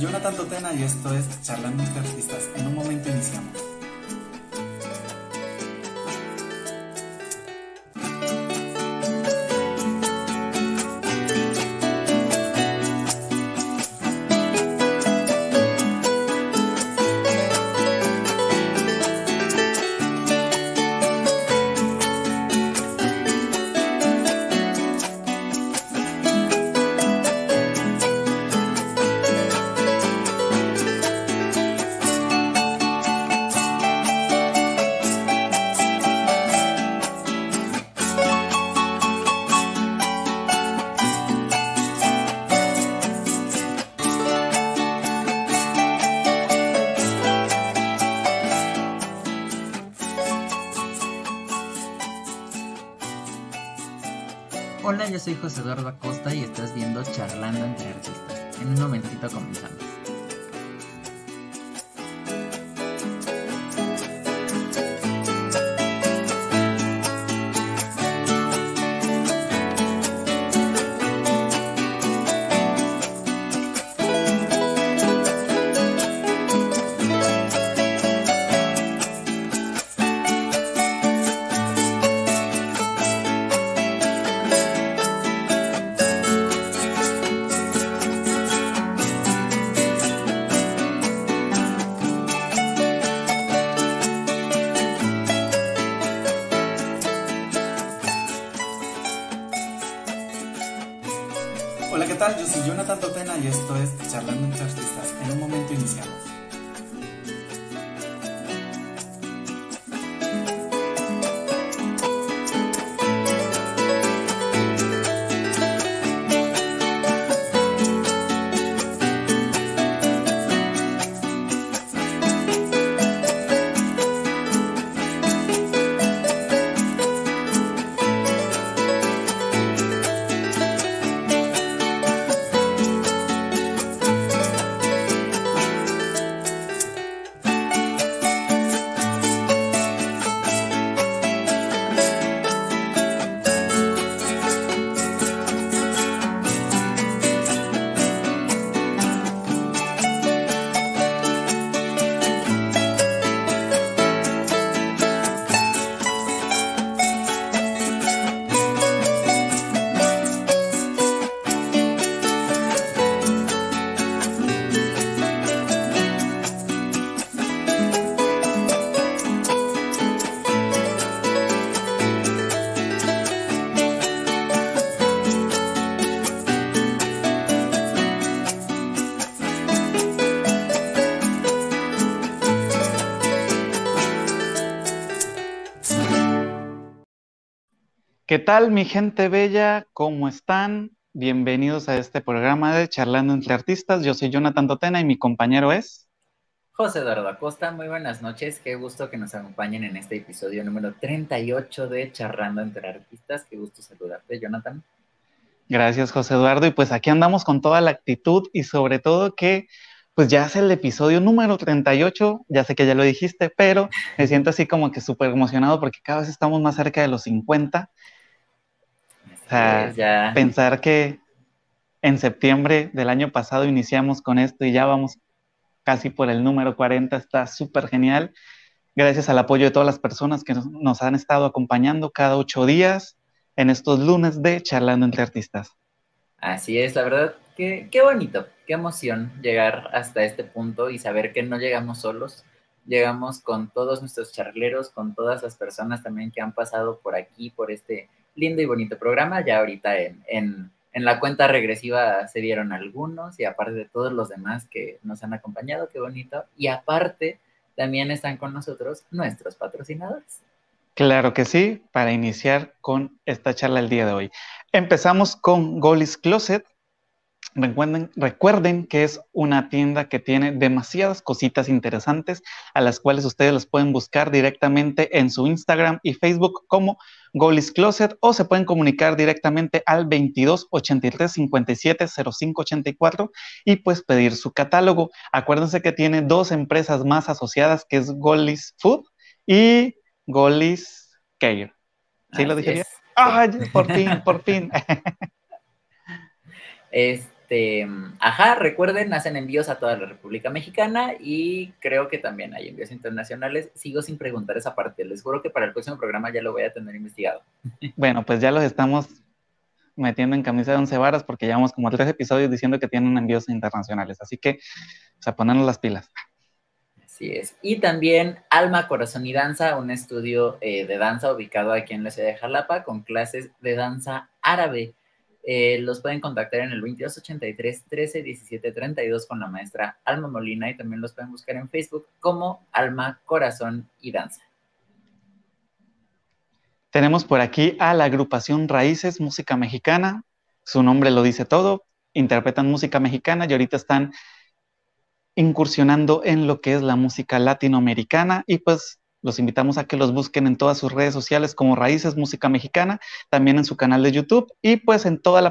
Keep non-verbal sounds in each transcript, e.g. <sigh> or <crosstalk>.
Jonathan Totena y esto es soy José Eduardo Acosta y estás viendo Charlando entre Artistas. En un momentito comenzamos. ¿Qué tal, mi gente bella? ¿Cómo están? Bienvenidos a este programa de Charlando entre Artistas. Yo soy Jonathan Totena y mi compañero es. José Eduardo Acosta, muy buenas noches. Qué gusto que nos acompañen en este episodio número 38 de Charlando entre Artistas. Qué gusto saludarte, Jonathan. Gracias, José Eduardo. Y pues aquí andamos con toda la actitud y sobre todo que pues ya es el episodio número 38, ya sé que ya lo dijiste, pero me siento así como que súper emocionado porque cada vez estamos más cerca de los 50. O sea, ya. pensar que en septiembre del año pasado iniciamos con esto y ya vamos casi por el número 40, está súper genial. Gracias al apoyo de todas las personas que nos, nos han estado acompañando cada ocho días en estos lunes de Charlando entre Artistas. Así es, la verdad, qué, qué bonito, qué emoción llegar hasta este punto y saber que no llegamos solos, llegamos con todos nuestros charleros, con todas las personas también que han pasado por aquí, por este lindo y bonito programa. Ya ahorita en, en, en la cuenta regresiva se dieron algunos y aparte de todos los demás que nos han acompañado, qué bonito. Y aparte también están con nosotros nuestros patrocinadores. Claro que sí, para iniciar con esta charla el día de hoy. Empezamos con Golis Closet. Recuerden, recuerden, que es una tienda que tiene demasiadas cositas interesantes a las cuales ustedes las pueden buscar directamente en su Instagram y Facebook como Golis Closet o se pueden comunicar directamente al 22 83 57 05 84 y pues pedir su catálogo. Acuérdense que tiene dos empresas más asociadas que es Golis Food y Golis Care. ¿Sí Así lo dije bien? ¡Ay, por <laughs> fin, por fin! <laughs> Es, este, ajá, recuerden, hacen envíos a toda la República Mexicana y creo que también hay envíos internacionales. Sigo sin preguntar esa parte. Les juro que para el próximo programa ya lo voy a tener investigado. <laughs> Bueno, pues ya los estamos metiendo en camisa de once varas porque llevamos como tres episodios diciendo que tienen envíos internacionales. Así que, o sea, ponernos las pilas. Así es. Y también Alma, Corazón y Danza, un estudio eh, de danza ubicado aquí en la ciudad de Jalapa con clases de danza árabe. Eh, los pueden contactar en el 2283 13 17 32 con la maestra Alma Molina y también los pueden buscar en Facebook como Alma, Corazón y Danza. Tenemos por aquí a la agrupación Raíces Música Mexicana. Su nombre lo dice todo. Interpretan música mexicana y ahorita están incursionando en lo que es la música latinoamericana y pues los invitamos a que los busquen en todas sus redes sociales como Raíces Música Mexicana, también en su canal de YouTube y pues en todas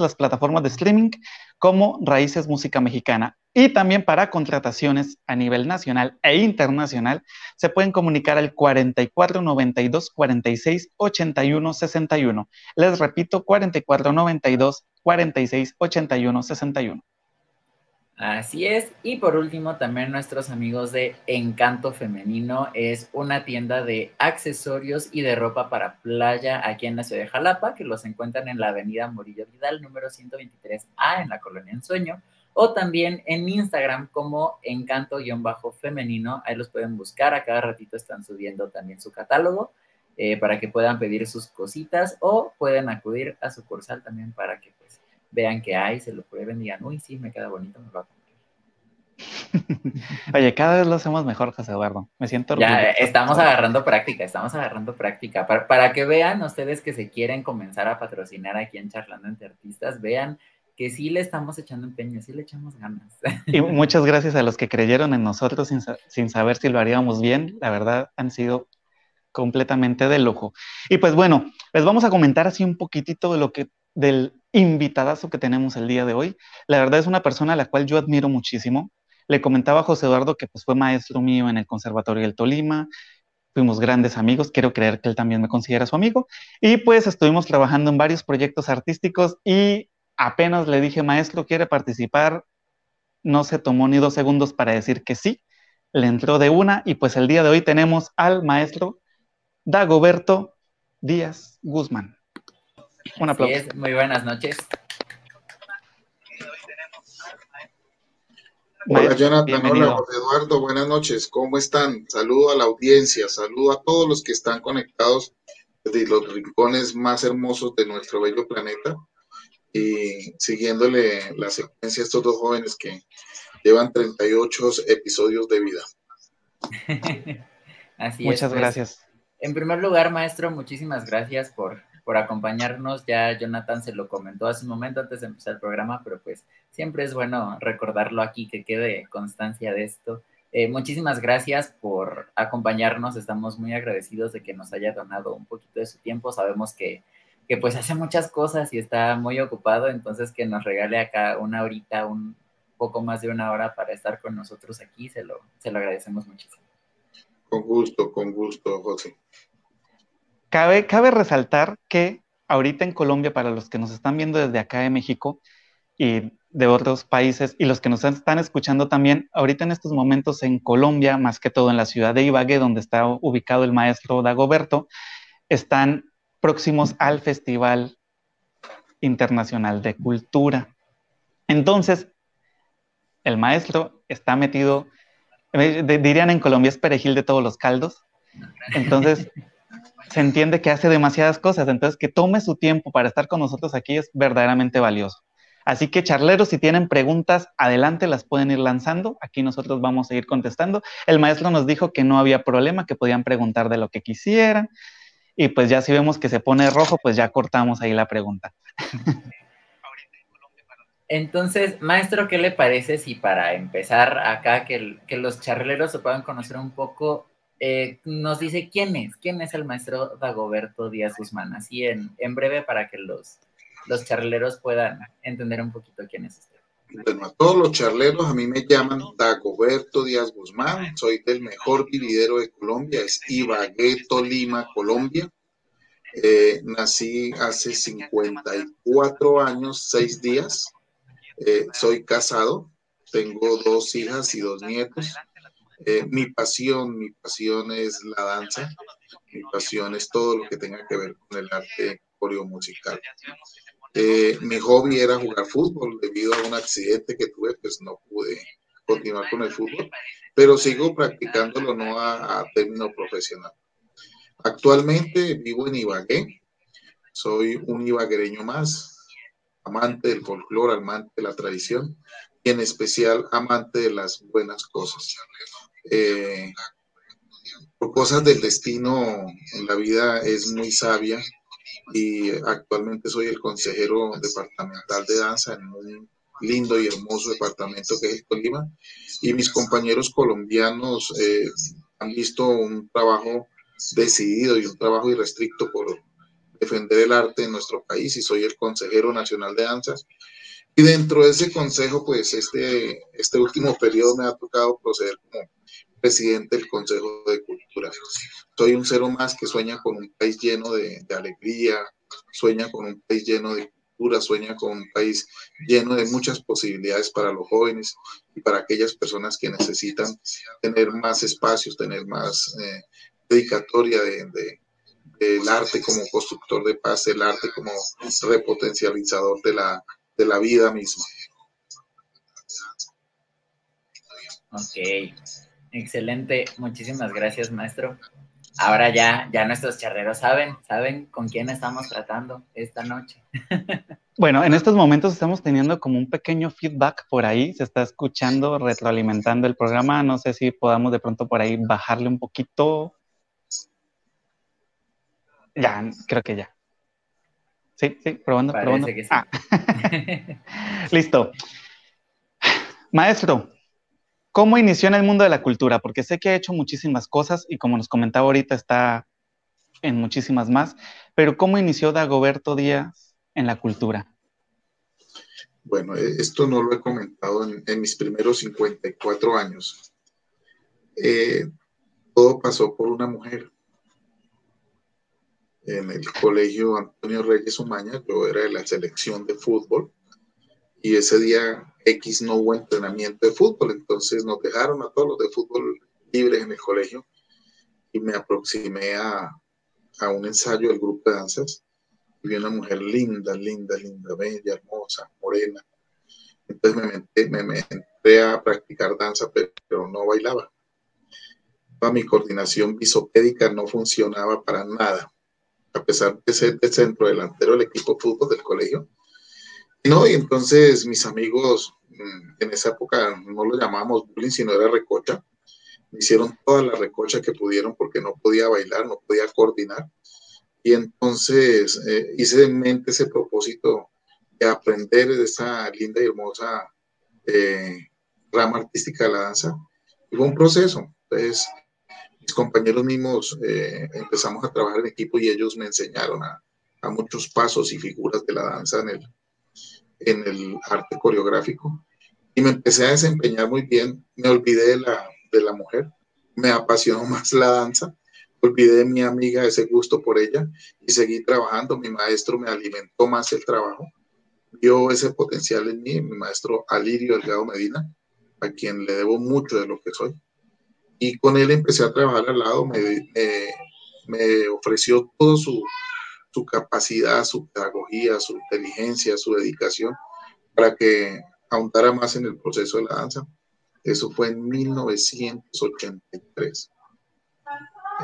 las plataformas de streaming como Raíces Música Mexicana. Y también para contrataciones a nivel nacional e internacional se pueden comunicar al 44 92 46 81 61. Les repito, 44 92 46 81 61. Así es. Y por último, también nuestros amigos de Encanto Femenino es una tienda de accesorios y de ropa para playa aquí en la ciudad de Jalapa, que los encuentran en la avenida Morillo Vidal, número 123A, en la colonia Ensueño, o también en Instagram como Encanto-femenino. Ahí los pueden buscar. A cada ratito están subiendo también su catálogo. Eh, para que puedan pedir sus cositas o pueden acudir a su cursal también para que pues vean que hay, se lo prueben digan, uy, sí, me queda bonito, me va a comprar. <laughs> Oye, cada vez lo hacemos mejor, José Eduardo. Me siento orgulloso. Ya, estamos agarrando práctica, estamos agarrando práctica. Para, para, que vean ustedes que se quieren comenzar a patrocinar aquí en Charlando entre Artistas, vean que sí le estamos echando empeño, sí le echamos ganas. <laughs> Y muchas gracias a los que creyeron en nosotros sin, sin saber si lo haríamos bien. La verdad, han sido completamente de lujo. Y pues bueno, les vamos a comentar así un poquitito de lo que del invitadazo que tenemos el día de hoy. La verdad es una persona a la cual yo admiro muchísimo. Le comentaba a José Eduardo que pues, fue maestro mío en el Conservatorio del Tolima, fuimos grandes amigos, quiero creer que él también me considera su amigo, y pues estuvimos trabajando en varios proyectos artísticos y apenas le dije, maestro, ¿quiere participar? No se tomó ni dos segundos para decir que sí, le entró de una y pues el día de hoy tenemos al maestro Dagoberto Díaz Guzmán. Un aplauso. muy buenas noches. Hola Jonathan, hola Eduardo, buenas noches, ¿cómo están? Saludo a la audiencia, saludo a todos los que están conectados desde los rincones más hermosos de nuestro bello planeta y siguiéndole la secuencia a estos dos jóvenes que llevan 38 episodios de vida. <laughs> Así Muchas pues. gracias. En primer lugar, maestro, muchísimas gracias por por acompañarnos. Ya Jonathan se lo comentó hace un momento antes de empezar el programa, pero pues siempre es bueno recordarlo aquí, que quede constancia de esto. Eh, muchísimas gracias por acompañarnos. Estamos muy agradecidos de que nos haya donado un poquito de su tiempo. Sabemos que, que pues hace muchas cosas y está muy ocupado, entonces que nos regale acá una horita, un poco más de una hora para estar con nosotros aquí, se lo, se lo agradecemos muchísimo. Con gusto, con gusto, José. Cabe, resaltar que ahorita en Colombia, para los que nos están viendo desde acá de México y de otros países y los que nos están escuchando también, ahorita en estos momentos en Colombia, más que todo en la ciudad de Ibagué, donde está ubicado el maestro Dagoberto, están próximos al Festival Internacional de Cultura. Entonces, el maestro está metido, eh, dirían en Colombia, es perejil de todos los caldos. Entonces, <laughs> se entiende que hace demasiadas cosas, entonces que tome su tiempo para estar con nosotros aquí es verdaderamente valioso. Así que charleros, si tienen preguntas, adelante las pueden ir lanzando. Aquí nosotros vamos a ir contestando. El maestro nos dijo que no había problema, que podían preguntar de lo que quisieran. Y pues ya si vemos que se pone rojo, pues ya cortamos ahí la pregunta. Entonces, maestro, ¿qué le parece si para empezar acá, que, que los charleros se puedan conocer un poco, eh, nos dice quién es, quién es el maestro Dagoberto Díaz Guzmán, así en, en breve para que los, los charleros puedan entender un poquito quién es este. Bueno, a todos los charleros a mí me llaman Dagoberto Díaz Guzmán, soy del mejor vividero de Colombia, es Ibagué, Lima, Colombia. Eh, nací hace 54 años, 6 días, Eh, soy casado, tengo dos hijas y dos nietos. Eh, mi pasión, mi pasión es la danza, mi pasión es todo lo que tenga que ver con el arte musical. Eh, mi hobby era jugar fútbol, debido a un accidente que tuve, pues no pude continuar con el fútbol, pero sigo practicándolo no a, término profesional. Actualmente vivo en Ibagué, soy un ibaguereño más, amante del folclore, amante de la tradición y en especial amante de las buenas cosas. Eh, por cosas del destino, en la vida es muy sabia y actualmente soy el consejero departamental de danza en un lindo y hermoso departamento que es el Tolima. Y mis compañeros colombianos eh, han visto un trabajo decidido y un trabajo irrestricto por defender el arte en nuestro país y soy el consejero nacional de danza. Y dentro de ese consejo, pues este, este último periodo me ha tocado proceder como presidente del Consejo de Cultura. Soy un ser más que sueña con un país lleno de, alegría, sueña con un país lleno de cultura, sueña con un país lleno de muchas posibilidades para los jóvenes y para aquellas personas que necesitan tener más espacios, tener más eh, dedicatoria de, de, del arte como constructor de paz, el arte como repotencializador de la, de la vida misma. Ok, excelente. Muchísimas gracias, maestro. Ahora ya, ya nuestros charreros saben, saben con quién estamos tratando esta noche. <laughs> Bueno, en estos momentos estamos teniendo como un pequeño feedback por ahí, se está escuchando, retroalimentando el programa, no sé si podamos de pronto por ahí bajarle un poquito. Ya, creo que ya. Sí, sí, probando, probando. Que sí. Ah. <laughs> Listo. Maestro, ¿Cómo inició en el mundo de la cultura? Porque sé que ha hecho muchísimas cosas y como nos comentaba ahorita está en muchísimas más, pero ¿cómo inició Dagoberto Díaz en la cultura? Bueno, eh, esto no lo he comentado en, mis primeros 54 años. Eh, todo pasó por una mujer. En el colegio Antonio Reyes Umaña, yo era de la selección de fútbol y ese día X no hubo entrenamiento de fútbol, entonces nos dejaron a todos los de fútbol libres en el colegio y me aproximé a, a un ensayo del grupo de danzas y vi una mujer linda, linda, linda, bella, hermosa, morena. Entonces me, metí, me, me a practicar danza, pero, no bailaba. Toda mi coordinación visopédica no funcionaba para nada. A pesar de ser el centro delantero del equipo de fútbol del colegio, no, y entonces mis amigos, mm, en esa época no lo llamábamos bullying, sino era recocha. Me hicieron toda la recocha que pudieron porque no podía bailar, no podía coordinar. Y entonces eh, hice en mente ese propósito de aprender de esa linda y hermosa eh, rama artística de la danza. Y fue un proceso. Entonces, mis compañeros mismos eh, empezamos a trabajar en equipo y ellos me enseñaron a, muchos pasos y figuras de la danza en el, en el arte coreográfico y me empecé a desempeñar muy bien. Me olvidé de la, de la mujer, me apasionó <laughs> más la danza, olvidé de mi amiga ese gusto por ella y seguí trabajando. Mi maestro me alimentó más el trabajo, vio ese potencial en mí, mi maestro Alirio Delgado Medina, a quien le debo mucho de lo que soy. Y con él empecé a trabajar al lado, me, me, me ofreció todo su, su capacidad, su pedagogía, su inteligencia, su dedicación, para que ahondara más en el proceso de la danza. Eso fue en 1983.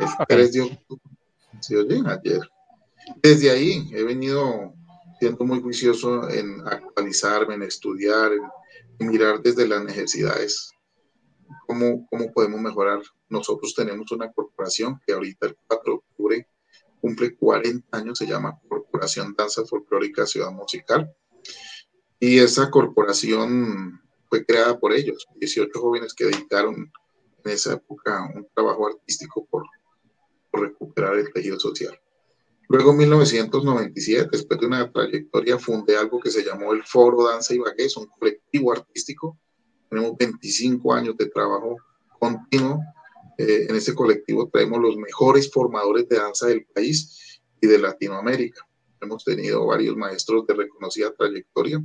El 3 de octubre. ayer. Desde ahí he venido siendo muy juicioso en actualizarme, en estudiar, en, mirar desde las necesidades cómo, cómo podemos mejorar. Nosotros tenemos una corporación que ahorita el 4 de octubre cumple 40 años, se llama Corporación Danza Folclórica Ciudad Musical. Y esa corporación fue creada por ellos, 18 jóvenes que dedicaron en esa época un trabajo artístico por, recuperar el tejido social. Luego, en 1997, después de una trayectoria, fundé algo que se llamó el Foro Danza y es un colectivo artístico. Tenemos 25 años de trabajo continuo eh, en este colectivo traemos los mejores formadores de danza del país y de Latinoamérica. Hemos tenido varios maestros de reconocida trayectoria.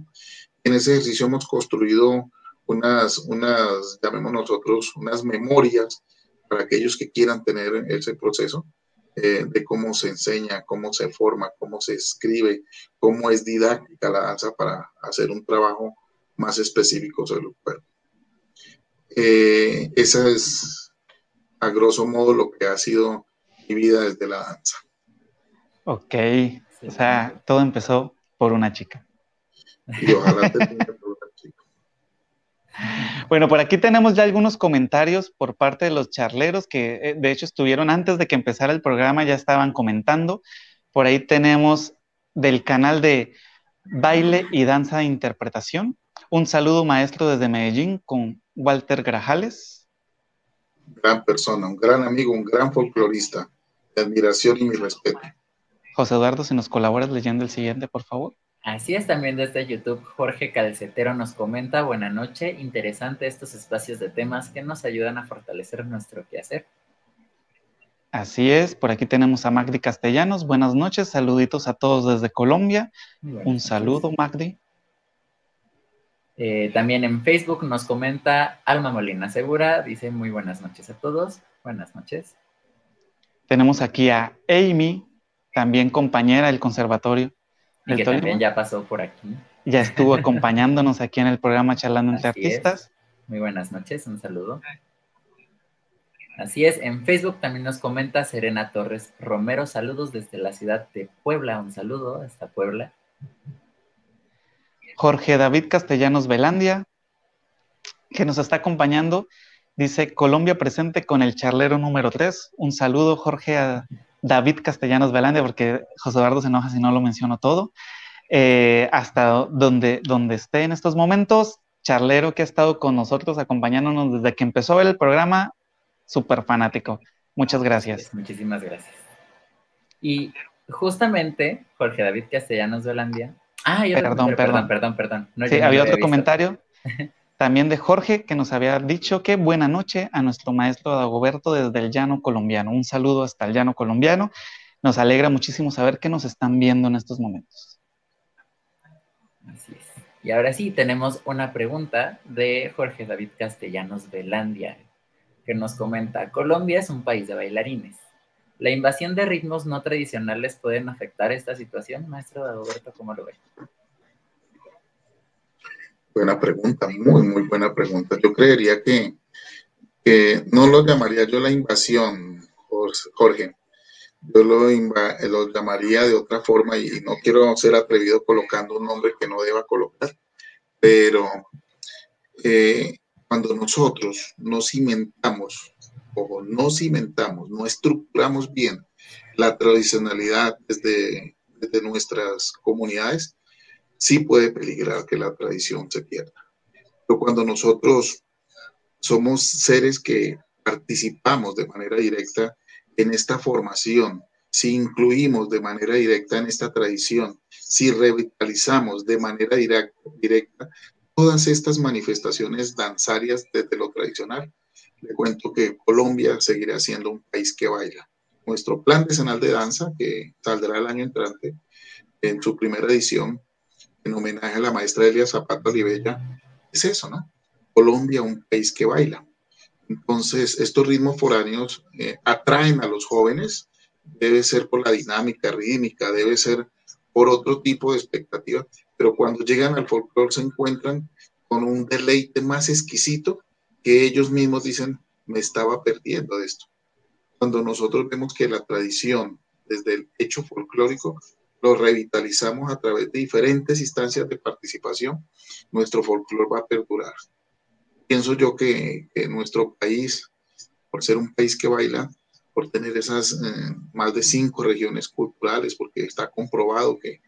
En ese ejercicio hemos construido unas, unas, llamemos nosotros, unas memorias para aquellos que quieran tener ese proceso eh, de cómo se enseña, cómo se forma, cómo se escribe, cómo es didáctica la danza para hacer un trabajo más específico sobre el cuerpo. Eh, esa es, a grosso modo, lo que ha sido mi vida desde la danza. Ok, o sea, todo empezó por una chica. Y ojalá te <laughs> Bueno, por aquí tenemos ya algunos comentarios por parte de los charleros que eh, de hecho estuvieron antes de que empezara el programa, ya estaban comentando. Por ahí tenemos del canal de Baile y Danza de Interpretación. Un saludo maestro desde Medellín con Walter Grajales. Gran persona, un gran amigo, un gran folclorista. De admiración y mi respeto. José Eduardo, si nos colaboras leyendo el siguiente, por favor. Así es, también desde YouTube, Jorge Calcetero nos comenta, buena noche, interesante estos espacios de temas que nos ayudan a fortalecer nuestro quehacer. Así es, por aquí tenemos a Magdi Castellanos, buenas noches, saluditos a todos desde Colombia. Un saludo, Magdi. Eh, también en Facebook nos comenta Alma Molina Segura, dice muy buenas noches a todos, buenas noches. Tenemos aquí a Amy, también compañera del conservatorio. Y que también ya pasó por aquí. Ya estuvo <laughs> acompañándonos aquí en el programa Charlando entre Artistas. Muy buenas noches, un saludo. Así es, en Facebook también nos comenta Serena Torres Romero, saludos desde la ciudad de Puebla, un saludo hasta Puebla. Jorge David Castellanos Velandia, que nos está acompañando, dice Colombia presente con el charlero número 3. Un saludo, Jorge, a David Castellanos Velandia, porque José Eduardo se enoja si no lo menciono todo. Eh, hasta donde, donde esté en estos momentos, charlero que ha estado con nosotros acompañándonos desde que empezó el programa, súper fanático. Muchas gracias. Muchísimas gracias. Y justamente, Jorge David Castellanos Velandia. Ah, perdón, perdón, perdón, perdón, sí, había otro comentario. <laughs> También de Jorge, que nos había dicho que buena noche a nuestro maestro Dagoberto desde el llano colombiano. Un saludo hasta el llano colombiano. Nos alegra muchísimo saber que nos están viendo en estos momentos. Así es. Y ahora sí, tenemos una pregunta de Jorge David Castellanos Velandia, que nos comenta, Colombia es un país de bailarines. ¿La invasión de ritmos no tradicionales pueden afectar esta situación? Maestro Dagoberto, ¿cómo lo ve? Buena pregunta, muy, muy buena pregunta. Yo creería que, no lo llamaría yo la invasión, Jorge. Yo lo, lo llamaría de otra forma y no quiero ser atrevido colocando un nombre que no deba colocar, pero eh, cuando nosotros no cimentamos, o no cimentamos, no estructuramos bien la tradicionalidad desde, nuestras comunidades, sí puede peligrar que la tradición se pierda. Pero cuando nosotros somos seres que participamos de manera directa en esta formación, si incluimos de manera directa en esta tradición, si revitalizamos de manera directa, todas estas manifestaciones danzarias desde lo tradicional, le cuento que Colombia seguirá siendo un país que baila. Nuestro plan decenal de danza, que saldrá el año entrante, en su primera edición, en homenaje a la maestra Elia Zapata Olivella, es eso, ¿no? Colombia, un país que baila. Entonces, estos ritmos foráneos eh, atraen a los jóvenes, debe ser por la dinámica rítmica, debe ser por otro tipo de expectativa, pero cuando llegan al folclore se encuentran con un deleite más exquisito que ellos mismos dicen, me estaba perdiendo de esto. Cuando nosotros vemos que la tradición, desde el hecho folclórico, lo revitalizamos a través de diferentes instancias de participación, nuestro folclore va a perdurar. Pienso yo que, nuestro país, por ser un país que baila, por tener esas eh, más de cinco regiones culturales, porque está comprobado que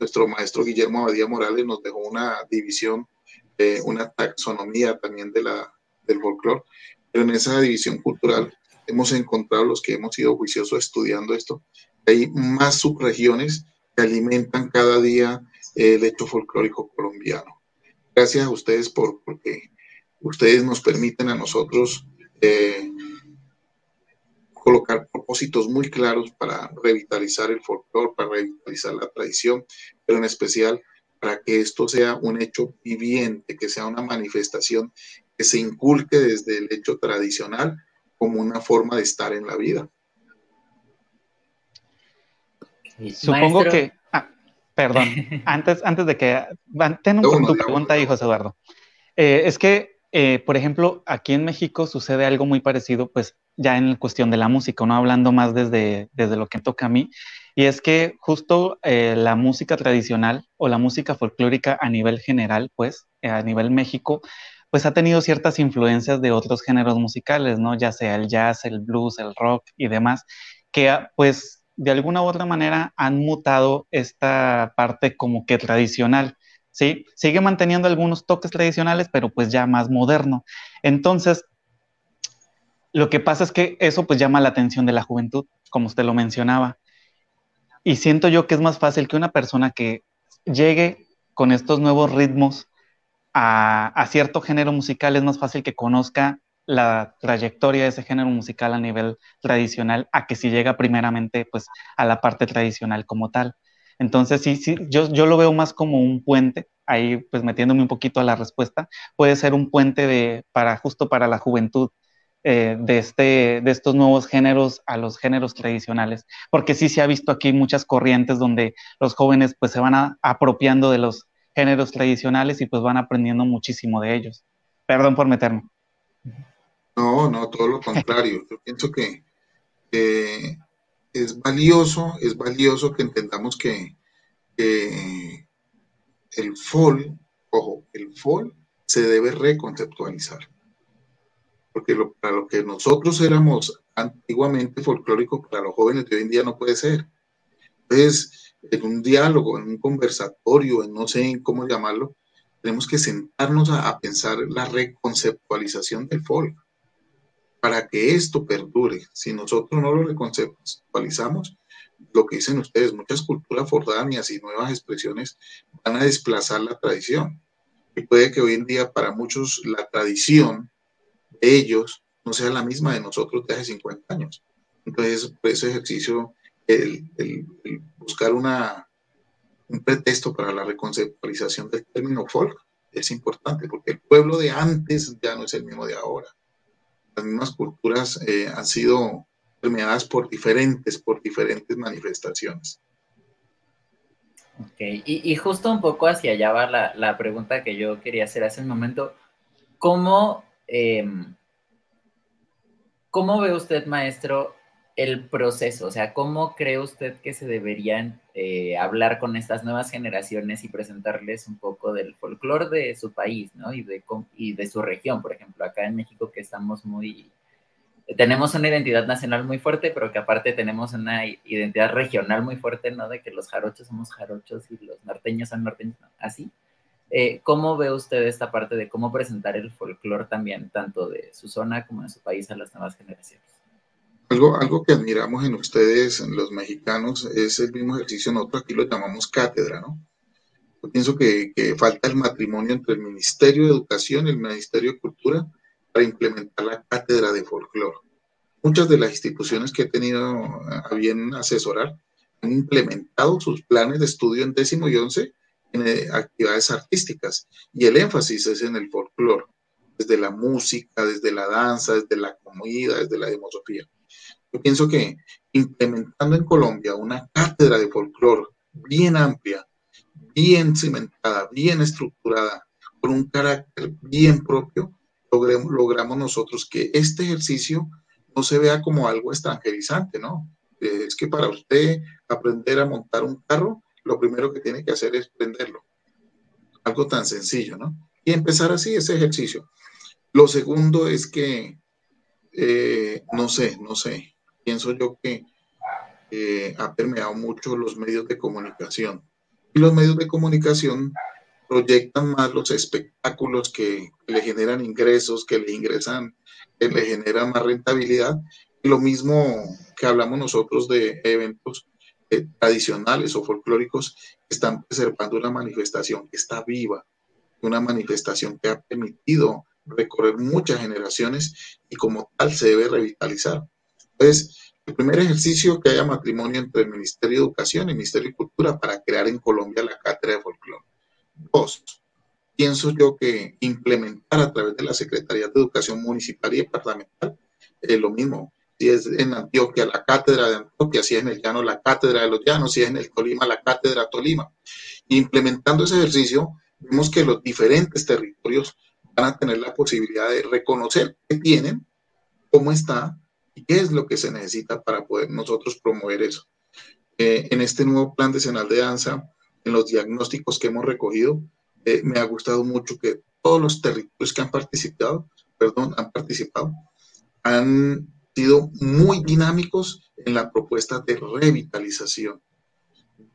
nuestro maestro Guillermo Abadía Morales nos dejó una división, eh, una taxonomía también de la, del folclore, pero en esa división cultural hemos encontrado los que hemos sido juiciosos estudiando esto, hay más subregiones que alimentan cada día el hecho folclórico colombiano. Gracias a ustedes por porque ustedes nos permiten a nosotros eh, colocar propósitos muy claros para revitalizar el folclore, para revitalizar la tradición, pero en especial para que esto sea un hecho viviente, que sea una manifestación que se inculque desde el hecho tradicional como una forma de estar en la vida. Supongo que, ah, perdón, <laughs> antes, antes de que, ten un, tu pregunta ahí, José Eduardo. Eh, es que, eh, por ejemplo, aquí en México sucede algo muy parecido, pues ya en cuestión de la música, no hablando más desde, desde lo que toca a mí, y es que justo eh, la música tradicional o la música folclórica a nivel general, pues, a nivel México, pues ha tenido ciertas influencias de otros géneros musicales, ¿no? Ya sea el jazz, el blues, el rock y demás, que pues de alguna u otra manera han mutado esta parte como que tradicional, ¿sí? Sigue manteniendo algunos toques tradicionales, pero pues ya más moderno. Entonces, lo que pasa es que eso pues llama la atención de la juventud, como usted lo mencionaba. Y siento yo que es más fácil que una persona que llegue con estos nuevos ritmos a, cierto género musical, es más fácil que conozca la trayectoria de ese género musical a nivel tradicional a que si llega primeramente pues a la parte tradicional como tal. Entonces sí, sí, yo, yo lo veo más como un puente, ahí pues metiéndome un poquito a la respuesta, puede ser un puente de, para justo para la juventud eh, de, este, de estos nuevos géneros a los géneros tradicionales, porque sí se ha visto aquí muchas corrientes donde los jóvenes pues se van apropiando de los géneros tradicionales y pues van aprendiendo muchísimo de ellos. Perdón por meterme. No, no, todo lo contrario. <laughs> Yo pienso que es valioso, es valioso que entendamos que, el FOL, ojo, el FOL se debe reconceptualizar. Porque para lo que nosotros éramos antiguamente folclórico, para los jóvenes de hoy en día no puede ser. Entonces, en un diálogo, en un conversatorio, en no sé cómo llamarlo, tenemos que sentarnos a, pensar la reconceptualización del folk para que esto perdure. Si nosotros no lo reconceptualizamos, lo que dicen ustedes, muchas culturas foráneas y nuevas expresiones van a desplazar la tradición. Y puede que hoy en día para muchos la tradición de ellos no sea la misma de nosotros de hace 50 años. Entonces, ese ejercicio, el, buscar una, un pretexto para la reconceptualización del término folk es importante, porque el pueblo de antes ya no es el mismo de ahora las mismas culturas eh, han sido permeadas por diferentes, por diferentes manifestaciones. Ok, y, justo un poco hacia allá va la, pregunta que yo quería hacer hace un momento. ¿Cómo, em, ¿Cómo ve usted, maestro, el proceso? O sea, ¿cómo cree usted que se deberían eh, hablar con estas nuevas generaciones y presentarles un poco del folclore de su país, ¿no? Y de, y de su región, por ejemplo, acá en México que estamos muy... Tenemos una identidad nacional muy fuerte, pero que aparte tenemos una identidad regional muy fuerte, ¿no? De que los jarochos somos jarochos y los norteños son norteños, ¿no? Así. Eh, ¿Cómo ve usted esta parte de cómo presentar el folclore también, tanto de su zona como de su país, a las nuevas generaciones? Algo, algo que admiramos en ustedes, en los mexicanos, es el mismo ejercicio, nosotros aquí lo llamamos cátedra, ¿no? Yo pienso que, falta el matrimonio entre el Ministerio de Educación y el Ministerio de Cultura para implementar la cátedra de folclore. Muchas de las instituciones que he tenido a bien asesorar han implementado sus planes de estudio en décimo y once en eh, actividades artísticas y el énfasis es en el folclore, desde la música, desde la danza, desde la comida, desde la demosofía. Yo pienso que implementando en Colombia una cátedra de folclore bien amplia, bien cimentada, bien estructurada, con un carácter bien propio, logramos nosotros que este ejercicio no se vea como algo extranjerizante, ¿no? Es que para usted aprender a montar un carro, lo primero que tiene que hacer es prenderlo. Algo tan sencillo, ¿no? Y empezar así ese ejercicio. Lo segundo es que, eh, no sé, no sé, pienso yo que ha permeado mucho los medios de comunicación. Y los medios de comunicación proyectan más los espectáculos que, le generan ingresos, que le ingresan, que le generan más rentabilidad. Lo mismo que hablamos nosotros de eventos eh, tradicionales o folclóricos están preservando una manifestación que está viva, una manifestación que ha permitido recorrer muchas generaciones y como tal se debe revitalizar. Entonces, el primer ejercicio que haya matrimonio entre el Ministerio de Educación y el Ministerio de Cultura para crear en Colombia la cátedra de folclore. Dos, pienso yo que implementar a través de la Secretaría de Educación Municipal y Departamental es lo mismo. Si es en Antioquia, la cátedra de Antioquia, si es en el Llano, la cátedra de los Llanos, si es en el Tolima, la cátedra Tolima. Implementando ese ejercicio, vemos que los diferentes territorios van a tener la posibilidad de reconocer qué tienen, cómo está y qué es lo que se necesita para poder nosotros promover eso. Eh, en este nuevo plan decenal de danza, en los diagnósticos que hemos recogido, eh, me ha gustado mucho que todos los territorios que han participado, perdón, han participado, han sido muy dinámicos en la propuesta de revitalización,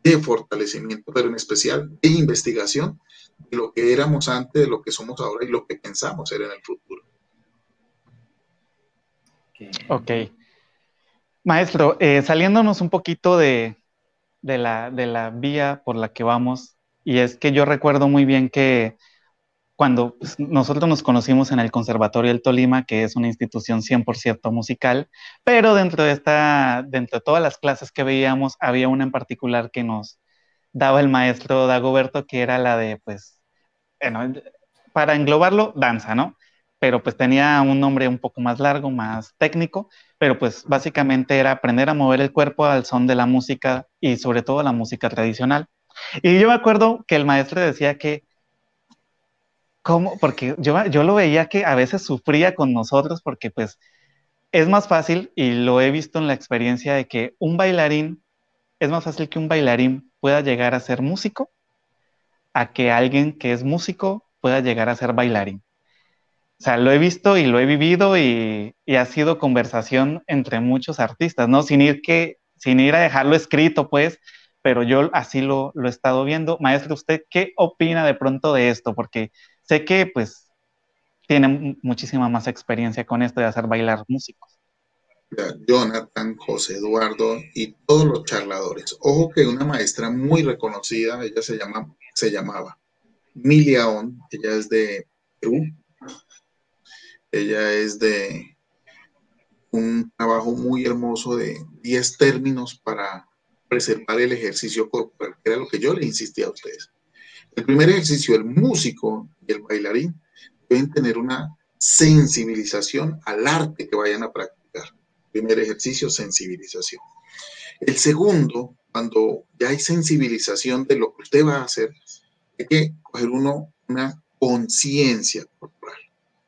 de fortalecimiento, pero en especial de investigación de lo que éramos antes, de lo que somos ahora y lo que pensamos ser en el futuro. Ok. Maestro, eh, saliéndonos un poquito de, la, de la vía por la que vamos, y es que yo recuerdo muy bien que cuando pues, nosotros nos conocimos en el Conservatorio del Tolima, que es una institución 100% musical, pero dentro de, esta, dentro de todas las clases que veíamos, había una en particular que nos daba el maestro Dagoberto, que era la de, pues, bueno, para englobarlo, danza, ¿no? Pero pues tenía un nombre un poco más largo, más técnico, pero pues básicamente era aprender a mover el cuerpo al son de la música y sobre todo la música tradicional. Y yo me acuerdo que el maestro decía que, ¿cómo? Porque yo, yo lo veía que a veces sufría con nosotros porque pues es más fácil, y lo he visto en la experiencia de que un bailarín, es más fácil que un bailarín pueda llegar a ser músico a que alguien que es músico pueda llegar a ser bailarín. O sea, lo he visto y lo he vivido y, ha sido conversación entre muchos artistas, ¿no? Sin ir, que, sin ir a dejarlo escrito, pues, pero yo así lo, lo, he estado viendo. Maestro, ¿usted qué opina de pronto de esto? Porque sé que pues tiene muchísima más experiencia con esto de hacer bailar músicos. Jonathan, José Eduardo y todos los charladores. Ojo que una maestra muy reconocida, ella se, llama, se llamaba Milia On, ella es de Perú, ella es de un trabajo muy hermoso de 10 términos para preservar el ejercicio corporal, que era lo que yo le insistía a ustedes. El primer ejercicio, el músico y el bailarín deben tener una sensibilización al arte que vayan a practicar. Primer ejercicio, sensibilización. El segundo, cuando ya hay sensibilización de lo que usted va a hacer, hay que coger uno una conciencia.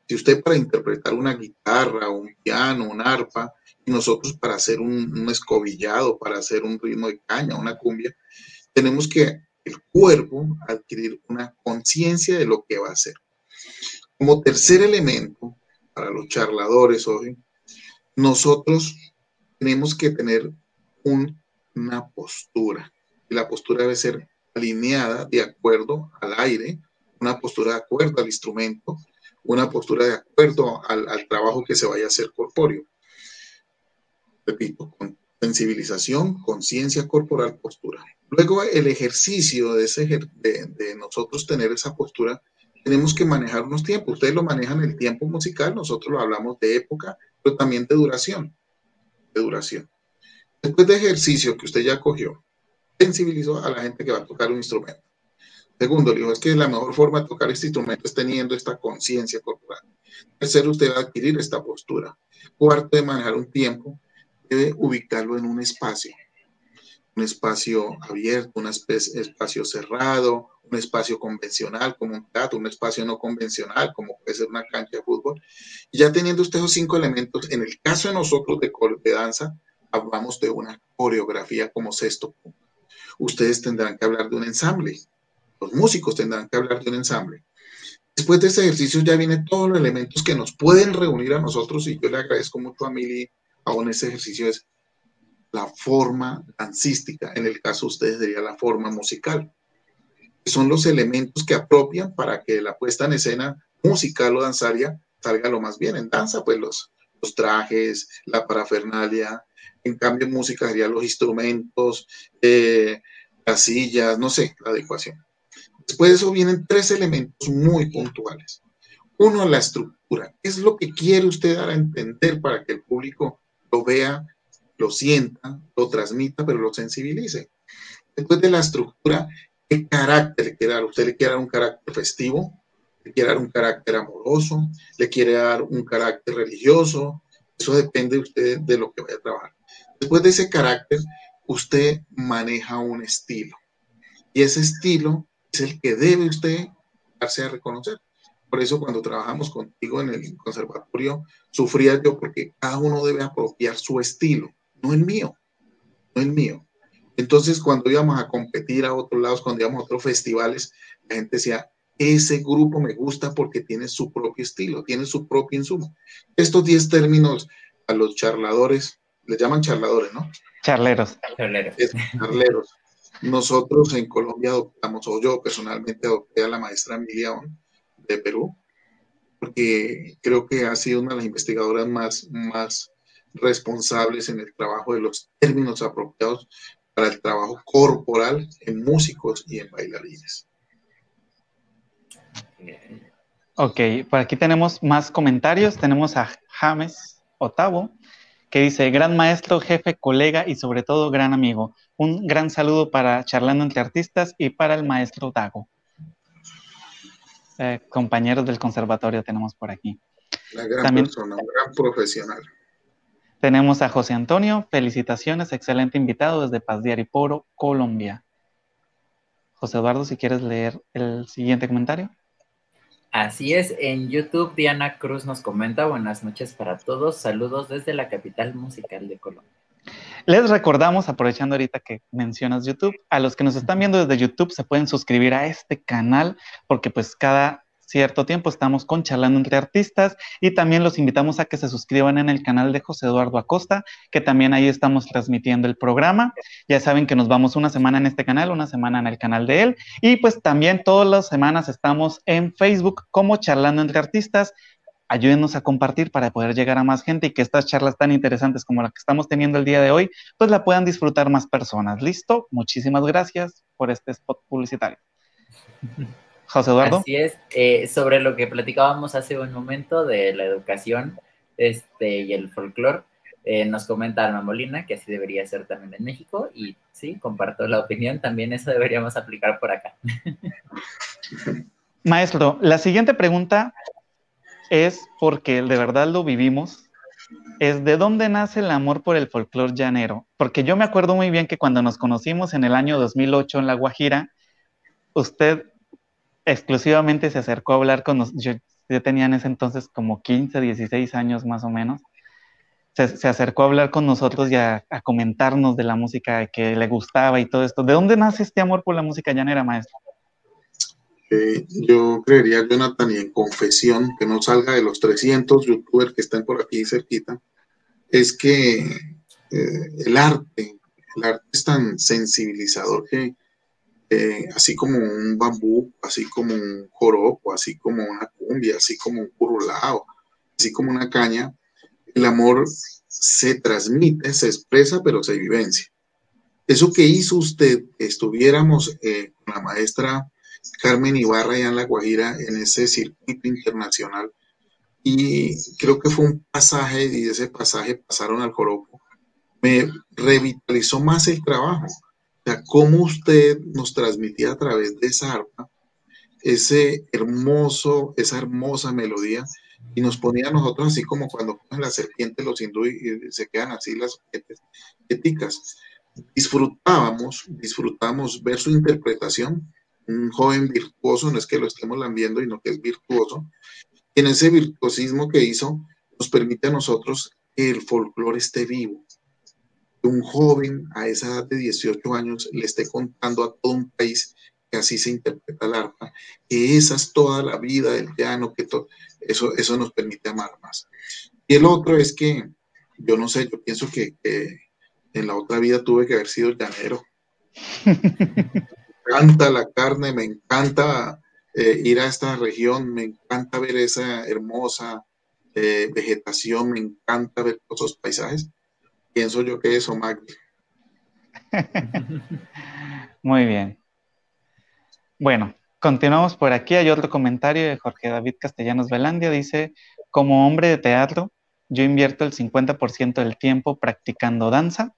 Si usted para interpretar una guitarra, un piano, un arpa, y nosotros para hacer un, escobillado, para hacer un ritmo de caña, una cumbia, tenemos que el cuerpo adquirir una conciencia de lo que va a hacer. Como tercer elemento, para los charladores hoy, nosotros tenemos que tener una postura. Y la postura debe ser alineada de acuerdo al aire, una postura de acuerdo al instrumento, una postura de acuerdo al, trabajo que se vaya a hacer corpóreo repito, con sensibilización, conciencia corporal, postura. Luego el ejercicio de, ese, de, nosotros tener esa postura, tenemos que manejar unos tiempos. Ustedes lo manejan el tiempo musical, nosotros lo hablamos de época, pero también de duración. De duración. Después de ejercicio que usted ya cogió, sensibilizó a la gente que va a tocar un instrumento. Segundo, le dijo, es que la mejor forma de tocar este instrumento es teniendo esta conciencia corporal. Tercero, usted va adquirir esta postura. Cuarto, manejar un tiempo debe ubicarlo en un espacio, un espacio abierto, un espacio cerrado, un espacio convencional como un teatro, un espacio no convencional como puede ser una cancha de fútbol. Y ya teniendo usted esos cinco elementos, en el caso de nosotros de, de danza, hablamos de una coreografía como sexto punto. Ustedes tendrán que hablar de un ensamble, los músicos tendrán que hablar de un ensamble. Después de ese ejercicio ya vienen todos los elementos que nos pueden reunir a nosotros y yo le agradezco mucho a Mili aún ese ejercicio es la forma dancística, en el caso de ustedes sería la forma musical. Son los elementos que apropian para que la puesta en escena musical o danzaria salga lo más bien. En danza, pues los, los trajes, la parafernalia, en cambio en música serían los instrumentos, eh, las sillas, no sé, la adecuación. Después de eso vienen tres elementos muy puntuales. Uno, la estructura. ¿Qué es lo que quiere usted dar a entender para que el público lo vea, lo sienta, lo transmita, pero lo sensibilice. Después de la estructura, ¿Qué carácter le quiere dar? ¿Usted le quiere dar un carácter festivo? ¿Le quiere dar un carácter amoroso? ¿Le quiere dar un carácter religioso? Eso depende de usted de lo que vaya a trabajar. Después de ese carácter, usted maneja un estilo. Y ese estilo es el que debe usted darse a reconocer. Por eso cuando trabajamos contigo en el conservatorio, sufría yo porque cada uno debe apropiar su estilo, no el mío, no el mío. Entonces cuando íbamos a competir a otros lados, cuando íbamos a otros festivales, la gente decía, ese grupo me gusta porque tiene su propio estilo, tiene su propio insumo. Estos 10 términos a los charladores, les llaman charladores, ¿no? Charleros. Charleros. charleros. Nosotros en Colombia adoptamos, o yo personalmente adopté a la maestra Emilia de Perú, porque creo que ha sido una de las investigadoras más, más responsables en el trabajo de los términos apropiados para el trabajo corporal en músicos y en bailarines. Ok, por aquí tenemos más comentarios. Tenemos a James Otavo, que dice, gran maestro, jefe, colega y sobre todo gran amigo. Un gran saludo para Charlando entre Artistas y para el maestro Dago. Eh, compañeros del conservatorio tenemos por aquí. Una gran persona, un gran profesional. Tenemos a José Antonio, felicitaciones, excelente invitado desde Paz de Ariporo, Colombia. José Eduardo, si quieres leer el siguiente comentario. Así es, en YouTube Diana Cruz nos comenta, buenas noches para todos, saludos desde la capital musical de Colombia. Les recordamos, aprovechando ahorita que mencionas YouTube, a los que nos están viendo desde YouTube se pueden suscribir a este canal porque pues cada cierto tiempo estamos con Charlando entre Artistas y también los invitamos a que se suscriban en el canal de José Eduardo Acosta, que también ahí estamos transmitiendo el programa. Ya saben que nos vamos una semana en este canal, una semana en el canal de él y pues también todas las semanas estamos en Facebook como Charlando entre Artistas. Ayúdenos a compartir para poder llegar a más gente y que estas charlas tan interesantes como la que estamos teniendo el día de hoy, pues la puedan disfrutar más personas. ¿Listo? Muchísimas gracias por este spot publicitario. <laughs> José Eduardo. Así es, eh, sobre lo que platicábamos hace un momento de la educación este, y el folclore, eh, nos comenta Alma Molina que así debería ser también en México y sí, comparto la opinión, también eso deberíamos aplicar por acá. <laughs> Maestro, la siguiente pregunta es porque de verdad lo vivimos, es de dónde nace el amor por el folclore llanero, porque yo me acuerdo muy bien que cuando nos conocimos en el año 2008 en La Guajira, usted exclusivamente se acercó a hablar con nosotros. Yo, tenía en ese entonces como 15, 16 años más o menos. Se, acercó a hablar con nosotros y a, comentarnos de la música que le gustaba y todo esto. ¿De dónde nace este amor por la música llanera, maestro? Eh, yo creería, Jonathan, y en confesión, que no salga de los 300 youtubers que estén por aquí cerquita, es que eh, el arte, el arte es tan sensibilizador que así como un bambú, así como un joropo, así como una cumbia, así como un curulao, así como una caña, el amor se transmite, se expresa, pero se vivencia. Eso que hizo usted, estuviéramos eh, con la maestra Carmen Ibarra allá en La Guajira, en ese circuito internacional, y creo que fue un pasaje, y de ese pasaje pasaron al joropo, me revitalizó más el trabajo sea, cómo usted nos transmitía a través de esa arpa ese hermoso, esa hermosa melodía y nos ponía a nosotros así como cuando ponen la serpiente los hindúes y se quedan así las éticas. Disfrutábamos, disfrutamos ver su interpretación, un joven virtuoso, no es que lo estemos lambiendo, sino que es virtuoso. Y en ese virtuosismo que hizo, nos permite a nosotros que el folclore esté vivo, un joven a esa edad de 18 años le esté contando a todo un país que así se interpreta el arpa, que esa es toda la vida del llano, que eso, eso nos permite amar más. Y el otro es que, yo no sé, yo pienso que, en la otra vida tuve que haber sido llanero. me encanta la carne, me encanta eh, ir a esta región, me encanta ver esa hermosa eh, vegetación, me encanta ver esos paisajes pienso yo que eso, Magdi. <laughs> Muy bien. Bueno, continuamos por aquí. Hay otro comentario de Jorge David Castellanos Velandia. Dice, como hombre de teatro, yo invierto el 50% del tiempo practicando danza.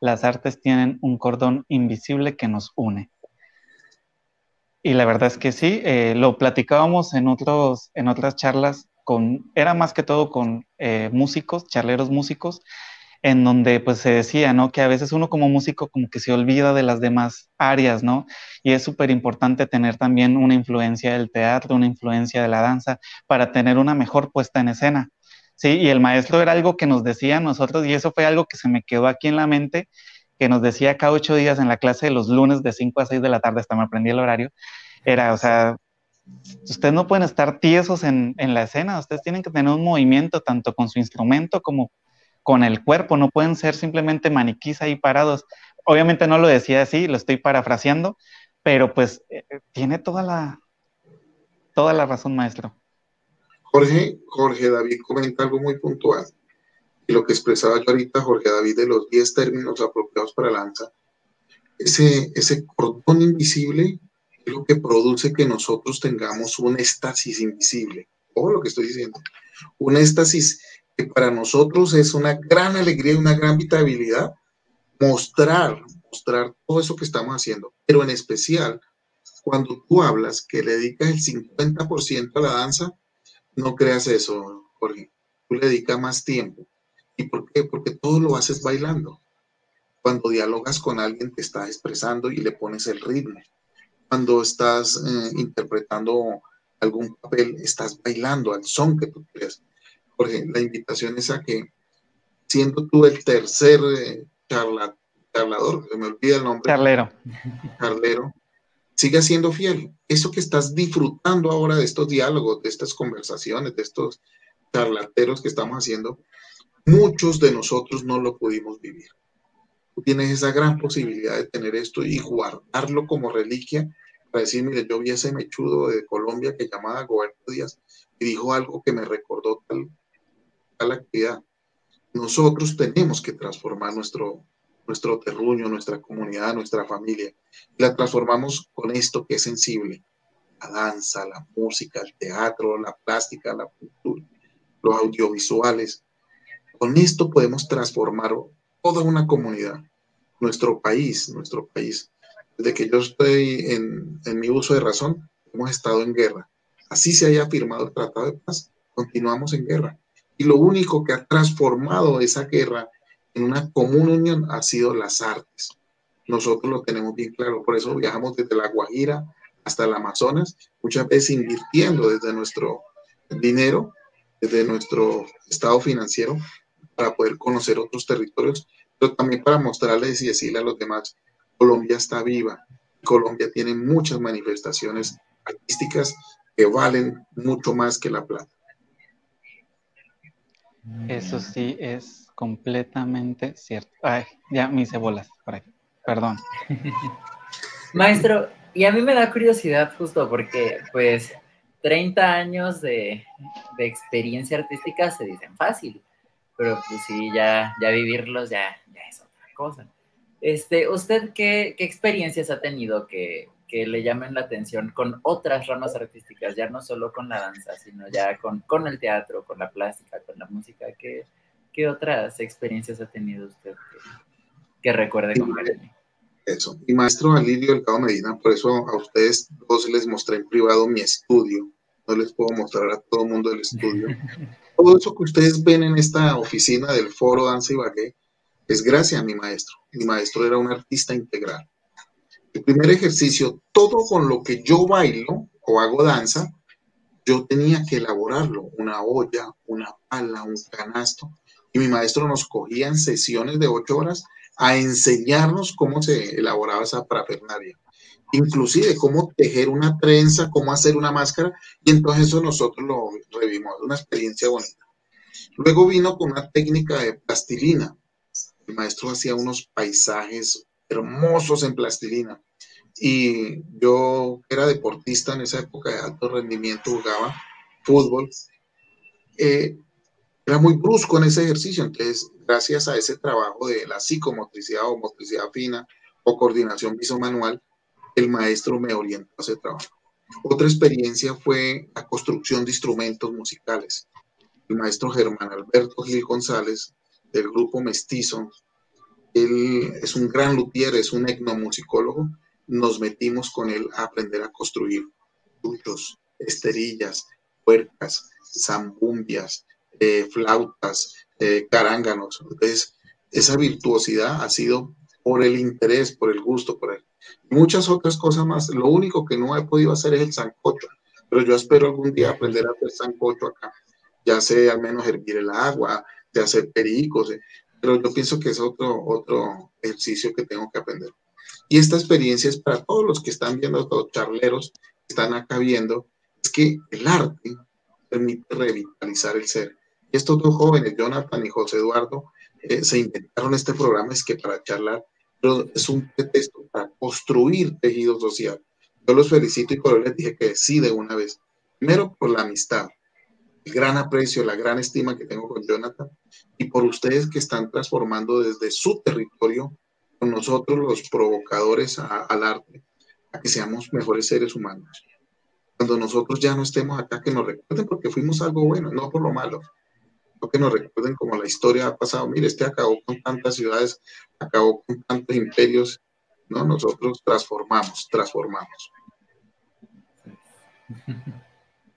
Las artes tienen un cordón invisible que nos une. Y la verdad es que sí, eh, lo platicábamos en, otros, en otras charlas, con, era más que todo con eh, músicos, charleros músicos, en donde pues se decía, ¿no? Que a veces uno como músico como que se olvida de las demás áreas, ¿no? Y es súper importante tener también una influencia del teatro, una influencia de la danza, para tener una mejor puesta en escena. Sí, y el maestro era algo que nos decía nosotros, y eso fue algo que se me quedó aquí en la mente, que nos decía cada ocho días en la clase de los lunes de 5 a 6 de la tarde, hasta me aprendí el horario, era, o sea, ustedes no pueden estar tiesos en, en, la escena, ustedes tienen que tener un movimiento tanto con su instrumento como con el cuerpo, no pueden ser simplemente maniquís ahí parados. Obviamente no lo decía así, lo estoy parafraseando, pero pues eh, eh, tiene toda la, toda la razón, maestro. Jorge, Jorge David comenta algo muy puntual. Y lo que expresaba yo ahorita, Jorge David, de los 10 términos apropiados para lanza, ese, ese cordón invisible es lo que produce que nosotros tengamos un éxtasis invisible. Ojo lo que estoy diciendo. Un éxtasis que para nosotros es una gran alegría y una gran vitabilidad mostrar, mostrar todo eso que estamos haciendo, pero en especial cuando tú hablas que le dedicas el 50% a la danza, no creas eso, Jorge. Tú le dedicas más tiempo. ¿Y por qué? Porque todo lo haces bailando. Cuando dialogas con alguien te está expresando y le pones el ritmo. Cuando estás eh, interpretando algún papel, estás bailando al son que tú creas. Jorge, la invitación es a que, siendo tú el tercer eh, charlador, se me olvida el nombre. Charlero. Charlero, siga siendo fiel. Eso que estás disfrutando ahora de estos diálogos, de estas conversaciones, de estos charlateros que estamos haciendo, muchos de nosotros no lo pudimos vivir. Tú tienes esa gran posibilidad de tener esto y guardarlo como reliquia para decir, mire, yo vi ese mechudo de Colombia que llamaba Goberto Díaz y dijo algo que me recordó tal, la actividad. Nosotros tenemos que transformar nuestro, nuestro terruño, nuestra comunidad, nuestra familia. La transformamos con esto que es sensible. La danza, la música, el teatro, la plástica, la cultura, los audiovisuales. Con esto podemos transformar toda una comunidad, nuestro país, nuestro país. Desde que yo estoy en, en mi uso de razón, hemos estado en guerra. Así se haya firmado el Tratado de Paz, continuamos en guerra. Y lo único que ha transformado esa guerra en una común unión ha sido las artes. Nosotros lo tenemos bien claro, por eso viajamos desde la Guajira hasta el Amazonas, muchas veces invirtiendo desde nuestro dinero, desde nuestro estado financiero, para poder conocer otros territorios, pero también para mostrarles y decirle a los demás, Colombia está viva, Colombia tiene muchas manifestaciones artísticas que valen mucho más que la plata. Eso sí es completamente cierto. Ay, ya me hice bolas por aquí. Perdón. <laughs> Maestro, y a mí me da curiosidad justo porque, pues, 30 años de, experiencia artística se dicen fácil, pero pues sí, ya, ya vivirlos ya, ya es otra cosa. Este, ¿Usted qué, qué experiencias ha tenido que, que le llamen la atención con otras ramas artísticas, ya no solo con la danza, sino ya con, con el teatro, con la plástica, con la música. ¿Qué, qué otras experiencias ha tenido usted que, recuerde con cariño? Eso. Mi maestro Alirio Delgado Medina, por eso a ustedes dos les mostré en privado mi estudio. No les puedo mostrar a todo el mundo el estudio. <laughs> todo eso que ustedes ven en esta oficina del Foro Danza y Ballet es gracias a mi maestro. Mi maestro era un artista integral el primer ejercicio, todo con lo que yo bailo o hago danza, yo tenía que elaborarlo, una olla, una pala, un canasto. Y mi maestro nos cogía en sesiones de ocho horas a enseñarnos cómo se elaboraba esa parafernalia. Inclusive cómo tejer una trenza, cómo hacer una máscara. Y entonces eso nosotros lo revimos, una experiencia bonita. Luego vino con una técnica de plastilina. El maestro hacía unos paisajes hermosos en plastilina. Y yo era deportista en esa época de alto rendimiento, jugaba fútbol. Eh, era muy brusco en ese ejercicio, entonces gracias a ese trabajo de la psicomotricidad o motricidad fina o coordinación visomanual, el maestro me orientó a ese trabajo. Otra experiencia fue la construcción de instrumentos musicales. El maestro Germán Alberto Gil González, del grupo Mestizo, él es un gran luthier, es un etnomusicólogo, nos metimos con él a aprender a construir tuyos, esterillas, puercas, zambumbias, eh, flautas, eh, caránganos. Entonces, esa virtuosidad ha sido por el interés, por el gusto, por el, muchas otras cosas más. Lo único que no he podido hacer es el sancocho, pero yo espero algún día aprender a hacer sancocho acá. Ya sé al menos hervir el agua, de hacer pericos, eh, pero yo pienso que es otro, otro ejercicio que tengo que aprender. Y esta experiencia es para todos los que están viendo, todos charleros que están acá viendo, es que el arte permite revitalizar el ser. Y estos dos jóvenes, Jonathan y José Eduardo, eh, se inventaron este programa, es que para charlar, pero es un pretexto para construir tejido social. Yo los felicito y por eso les dije que sí de una vez. Primero por la amistad, el gran aprecio, la gran estima que tengo con Jonathan y por ustedes que están transformando desde su territorio con nosotros los provocadores al arte, a que seamos mejores seres humanos. Cuando nosotros ya no estemos acá, que nos recuerden porque fuimos algo bueno, no por lo malo. No que nos recuerden como la historia ha pasado. Mire, este acabó con tantas ciudades, acabó con tantos imperios. No, nosotros transformamos, transformamos. <laughs>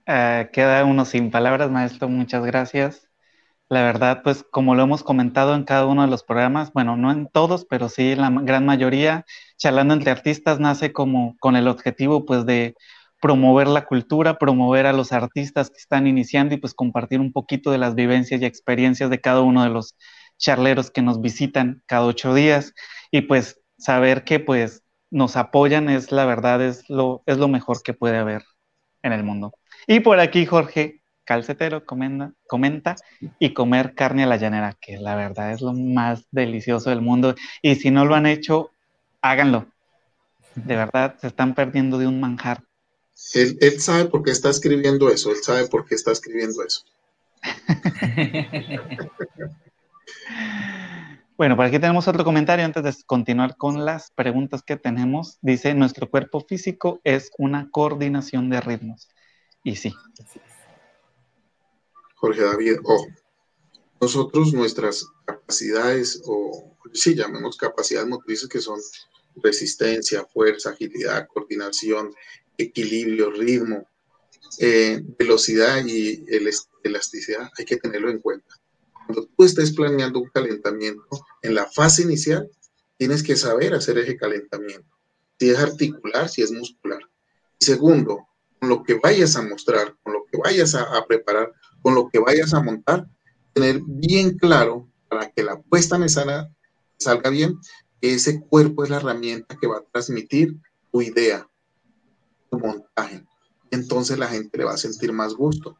Eh, queda uno sin palabras, maestro. Muchas gracias. La verdad, pues como lo hemos comentado en cada uno de los programas, bueno, no en todos, pero sí en la gran mayoría, charlando entre artistas nace como con el objetivo pues de promover la cultura, promover a los artistas que están iniciando y pues compartir un poquito de las vivencias y experiencias de cada uno de los charleros que nos visitan cada ocho días y pues saber que pues nos apoyan es la verdad, es lo, es lo mejor que puede haber en el mundo. Y por aquí Jorge Calcetero comenta, comenta y comer carne a la llanera, que la verdad es lo más delicioso del mundo. Y si no lo han hecho, háganlo. De verdad, se están perdiendo de un manjar. Él, él sabe por qué está escribiendo eso, él sabe por qué está escribiendo eso. <laughs> Bueno, por aquí tenemos otro comentario antes de continuar con las preguntas que tenemos. Dice, nuestro cuerpo físico es una coordinación de ritmos. Y sí. Jorge David, ojo, nosotros nuestras capacidades, o sí, llamemos capacidades motrices que son resistencia, fuerza, agilidad, coordinación, equilibrio, ritmo, eh, velocidad y elasticidad, hay que tenerlo en cuenta. Cuando tú estés planeando un calentamiento, en la fase inicial, tienes que saber hacer ese calentamiento. Si es articular, si es muscular. Segundo, con lo que vayas a mostrar, con lo que vayas a, preparar, con lo que vayas a montar, tener bien claro para que la puesta en escena salga bien, que ese cuerpo es la herramienta que va a transmitir tu idea, tu montaje. Entonces la gente le va a sentir más gusto.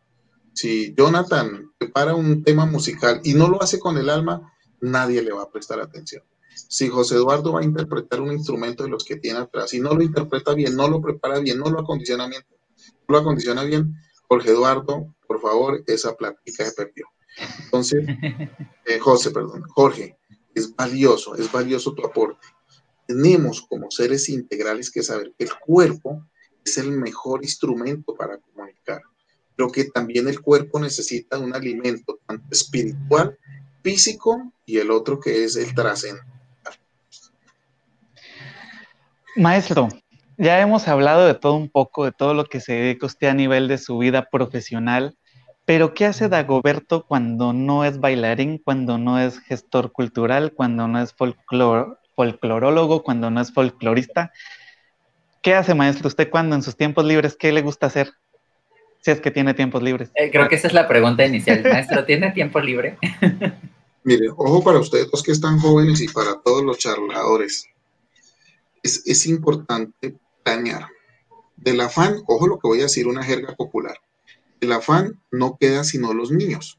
Si Jonathan prepara un tema musical y no lo hace con el alma, nadie le va a prestar atención. Si José Eduardo va a interpretar un instrumento de los que tiene atrás y no lo interpreta bien, no lo prepara bien, no lo acondiciona bien, lo acondiciona bien, Jorge Eduardo, por favor, esa plática se perdió. Entonces, <laughs> eh, José, perdón, Jorge, es valioso, es valioso tu aporte. Tenemos como seres integrales que saber que el cuerpo es el mejor instrumento para comunicar pero que también el cuerpo necesita un alimento tanto espiritual, físico y el otro que es el trascendental. Maestro, ya hemos hablado de todo un poco, de todo lo que se dedica usted a nivel de su vida profesional, pero ¿qué hace Dagoberto cuando no es bailarín, cuando no es gestor cultural, cuando no es folclorólogo, cuando no es folclorista? ¿Qué hace, maestro, usted cuando en sus tiempos libres, qué le gusta hacer? si es que tiene tiempos libres. Eh, creo que esa es la pregunta inicial. Maestro, ¿tiene tiempo libre? <laughs> Mire, ojo para ustedes los que están jóvenes y para todos los charladores. Es, es importante Del afán, ojo lo que voy a decir, una jerga popular. Del afán no queda sino los niños.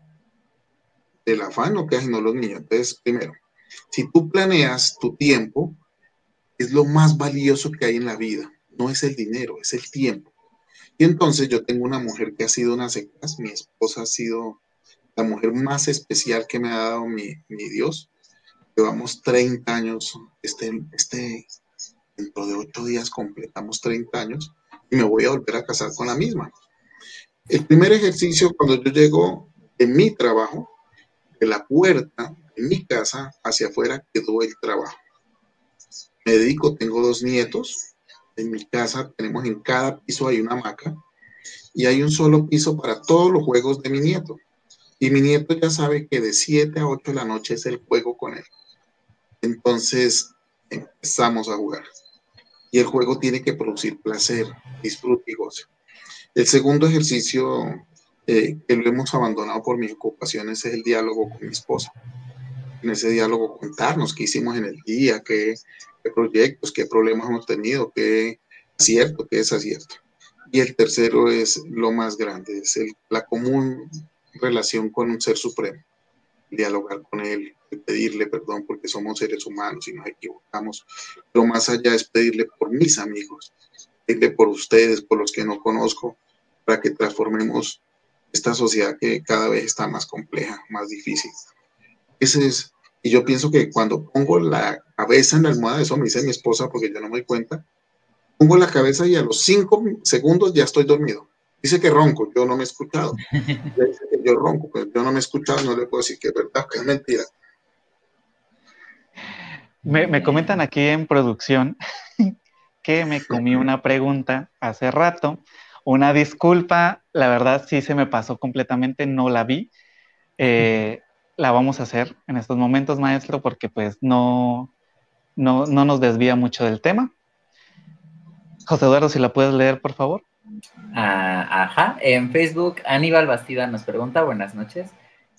Del afán no queda sino los niños. Entonces, primero, si tú planeas tu tiempo, es lo más valioso que hay en la vida. No es el dinero, es el tiempo. Y entonces yo tengo una mujer que ha sido una secas, mi esposa ha sido la mujer más especial que me ha dado mi, Dios. Llevamos 30 años, este, este, dentro de ocho días completamos 30 años y me voy a volver a casar con la misma. El primer ejercicio cuando yo llego de mi trabajo, de la puerta de mi casa hacia afuera quedó el trabajo. Me dedico, tengo dos nietos, En mi casa tenemos en cada piso hay una hamaca y hay un solo piso para todos los juegos de mi nieto. Y mi nieto ya sabe que de 7 a 8 de la noche es el juego con él. Entonces empezamos a jugar. Y el juego tiene que producir placer, disfrute y goce. El segundo ejercicio eh, que lo hemos abandonado por mis ocupaciones es el diálogo con mi esposa. En ese diálogo contarnos qué hicimos en el día, qué, proyectos, qué problemas hemos tenido, qué acierto, qué desacierto. Y el tercero es lo más grande, es la común relación con un ser supremo. Dialogar con él, pedirle perdón porque somos seres humanos y nos equivocamos. Lo más allá es pedirle por mis amigos, pedirle por ustedes, por los que no conozco, para que transformemos esta sociedad que cada vez está más compleja, más difícil. Ese es, y yo pienso que cuando pongo la cabeza en la almohada, eso me dice mi esposa porque yo no me doy cuenta, pongo la cabeza y a los cinco segundos ya estoy dormido. Dice que ronco, yo no me he escuchado. Dice que yo ronco, pero yo no me he escuchado, no le puedo decir que es verdad, que es mentira. Me, me comentan aquí en producción <laughs> que me comí una pregunta hace rato. Una disculpa, la verdad sí se me pasó completamente, no la vi. Eh, la vamos a hacer en estos momentos, maestro, porque pues no, no, no nos desvía mucho del tema. José Eduardo, si la puedes leer, por favor. Ah, ajá, en Facebook Aníbal Bastida nos pregunta, buenas noches,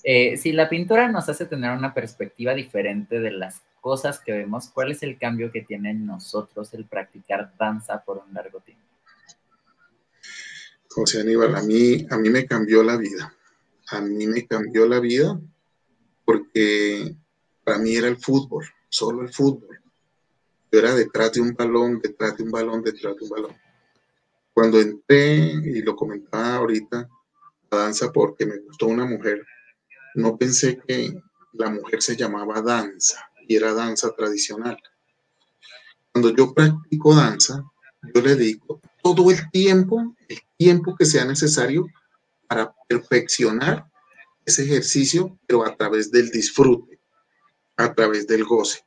eh, si la pintura nos hace tener una perspectiva diferente de las cosas que vemos, ¿cuál es el cambio que tiene en nosotros el practicar danza por un largo tiempo? José Aníbal, a mí, a mí me cambió la vida. A mí me cambió la vida porque para mí era el fútbol, solo el fútbol. Yo era detrás de un balón, detrás de un balón, detrás de un balón cuando entré, y lo comentaba ahorita, la danza porque me gustó una mujer, no pensé que la mujer se llamaba danza y era danza tradicional. Cuando yo practico danza, yo le dedico todo el tiempo, el tiempo que sea necesario para perfeccionar ese ejercicio, pero a través del disfrute, a través del goce.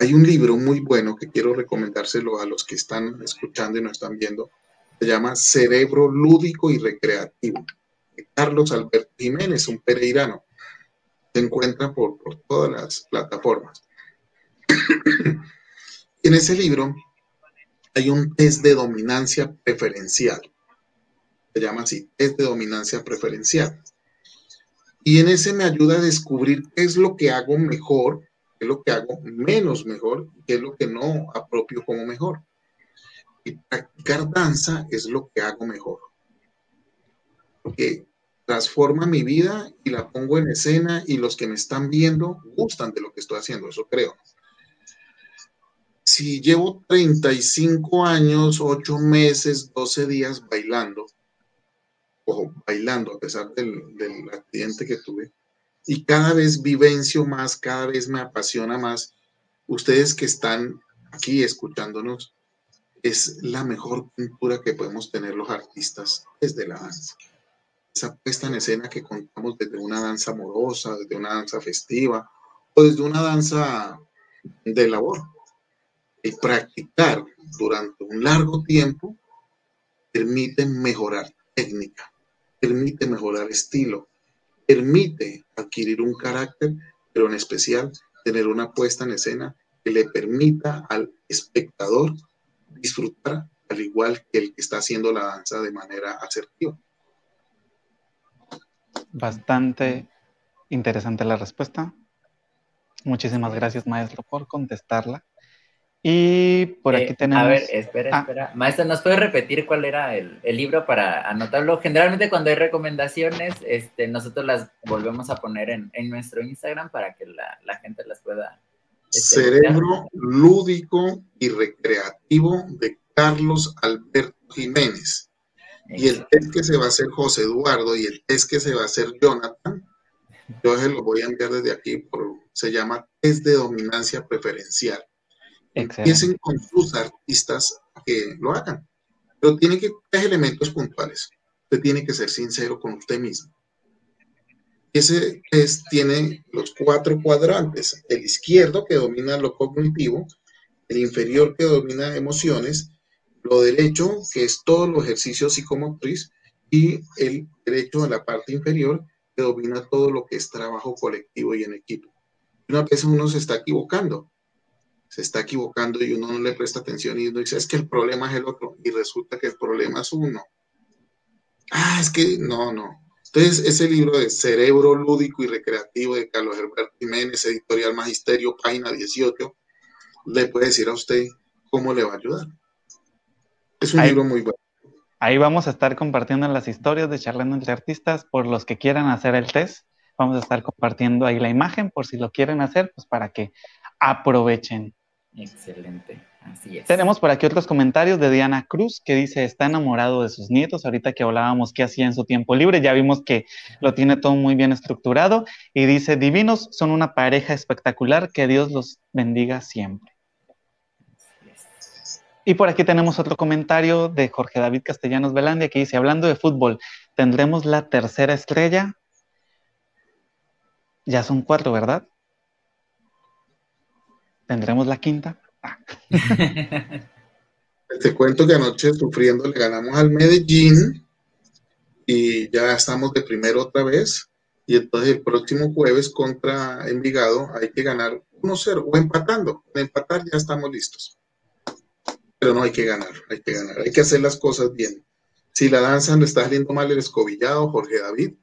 Hay un libro muy bueno que quiero recomendárselo a los que están escuchando y nos están viendo. Se llama Cerebro Lúdico y Recreativo. Carlos Alberto Jiménez, un pereirano. Se encuentra por, por todas las plataformas. <coughs> en ese libro hay un test de dominancia preferencial. Se llama así, test de dominancia preferencial. Y en ese me ayuda a descubrir qué es lo que hago mejor es lo que hago menos mejor qué es lo que no apropio como mejor. Y practicar danza es lo que hago mejor. Porque transforma mi vida y la pongo en escena y los que me están viendo gustan de lo que estoy haciendo, eso creo. Si llevo 35 años, 8 meses, 12 días bailando, ojo, bailando a pesar del, del accidente que tuve, y cada vez vivencio más, cada vez me apasiona más. Ustedes que están aquí escuchándonos, es la mejor pintura que podemos tener los artistas desde la danza. Esa puesta en escena que contamos desde una danza amorosa, desde una danza festiva o desde una danza de labor. Y practicar durante un largo tiempo permite mejorar técnica, permite mejorar estilo, permite adquirir un carácter, pero en especial tener una puesta en escena que le permita al espectador disfrutar al igual que el que está haciendo la danza de manera asertiva. Bastante interesante la respuesta. Muchísimas gracias, maestro, por contestarla. Y por aquí tenemos. Eh, a ver, espera, ah. espera. Maestro, ¿nos puede repetir cuál era el, libro para anotarlo? Generalmente, cuando hay recomendaciones, este, nosotros las volvemos a poner en, nuestro Instagram para que la, gente las pueda. Este, Cerebro lúdico y recreativo de Carlos Alberto Jiménez. Y el test que se va a hacer José Eduardo y el test que se va a hacer Jonathan, yo se lo voy a enviar desde aquí, por, se llama test de dominancia preferencial Piensen con sus artistas que lo hagan. Pero tiene que tener elementos puntuales. Usted tiene que ser sincero con usted mismo. Ese test tiene los cuatro cuadrantes. El izquierdo que domina lo cognitivo, el inferior que domina emociones, lo derecho, que es todo lo ejercicio psicomotriz, y el derecho de la parte inferior, que domina todo lo que es trabajo colectivo y en equipo. Una vez uno se está equivocando, se está equivocando y uno no le presta atención y uno dice, es que el problema es el otro, y resulta que el problema es uno. Ah, es que no, no. Entonces, ese libro de Cerebro Lúdico y Recreativo de Carlos Herbert Jiménez, editorial Magisterio, página 18, le puede decir a usted cómo le va a ayudar. Es un libro muy bueno. Ahí vamos a estar compartiendo las historias de Charlando entre Artistas por los que quieran hacer el test. Vamos a estar compartiendo ahí la imagen por si lo quieren hacer, pues para que aprovechen. Excelente, así es. Tenemos por aquí otros comentarios de Diana Cruz que dice, está enamorado de sus nietos. Ahorita que hablábamos qué hacía en su tiempo libre, ya vimos que lo tiene todo muy bien estructurado. Y dice, divinos, son una pareja espectacular, que Dios los bendiga siempre. Y por aquí tenemos otro comentario de Jorge David Castellanos Velandia que dice, hablando de fútbol, ¿tendremos la tercera estrella? Ya son cuatro, ¿verdad? ¿Tendremos la quinta? Ah. Te cuento que anoche sufriendo le ganamos al Medellín y ya estamos de primero otra vez. Y entonces el próximo jueves contra Envigado hay que ganar 1-0 o empatando. En empatar ya estamos listos. Pero no hay que ganar, hay que ganar, hay que hacer las cosas bien. Si la danza le está saliendo mal el escobillado, Jorge David,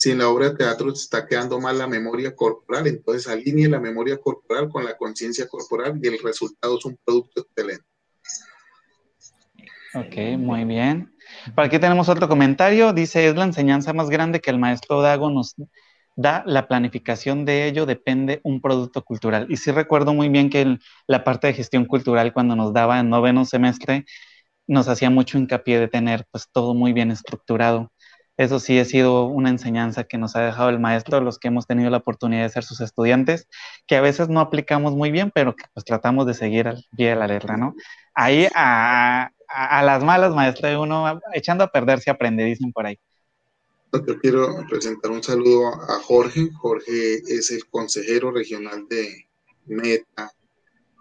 si en la obra de teatro se está quedando mal la memoria corporal, entonces alinee la memoria corporal con la conciencia corporal y el resultado es un producto excelente. Ok, muy bien. Por aquí tenemos otro comentario. Dice, es la enseñanza más grande que el maestro Dago nos da. La planificación de ello depende un producto cultural. Y sí recuerdo muy bien que la parte de gestión cultural cuando nos daba en noveno semestre nos hacía mucho hincapié de tener pues todo muy bien estructurado. Eso sí ha sido una enseñanza que nos ha dejado el maestro, los que hemos tenido la oportunidad de ser sus estudiantes, que a veces no aplicamos muy bien, pero que pues tratamos de seguir al la letra, ¿no? Ahí a, las malas, maestro, uno echando a perder se aprende, dicen por ahí. Yo quiero presentar un saludo a Jorge. Jorge es el consejero regional de Meta,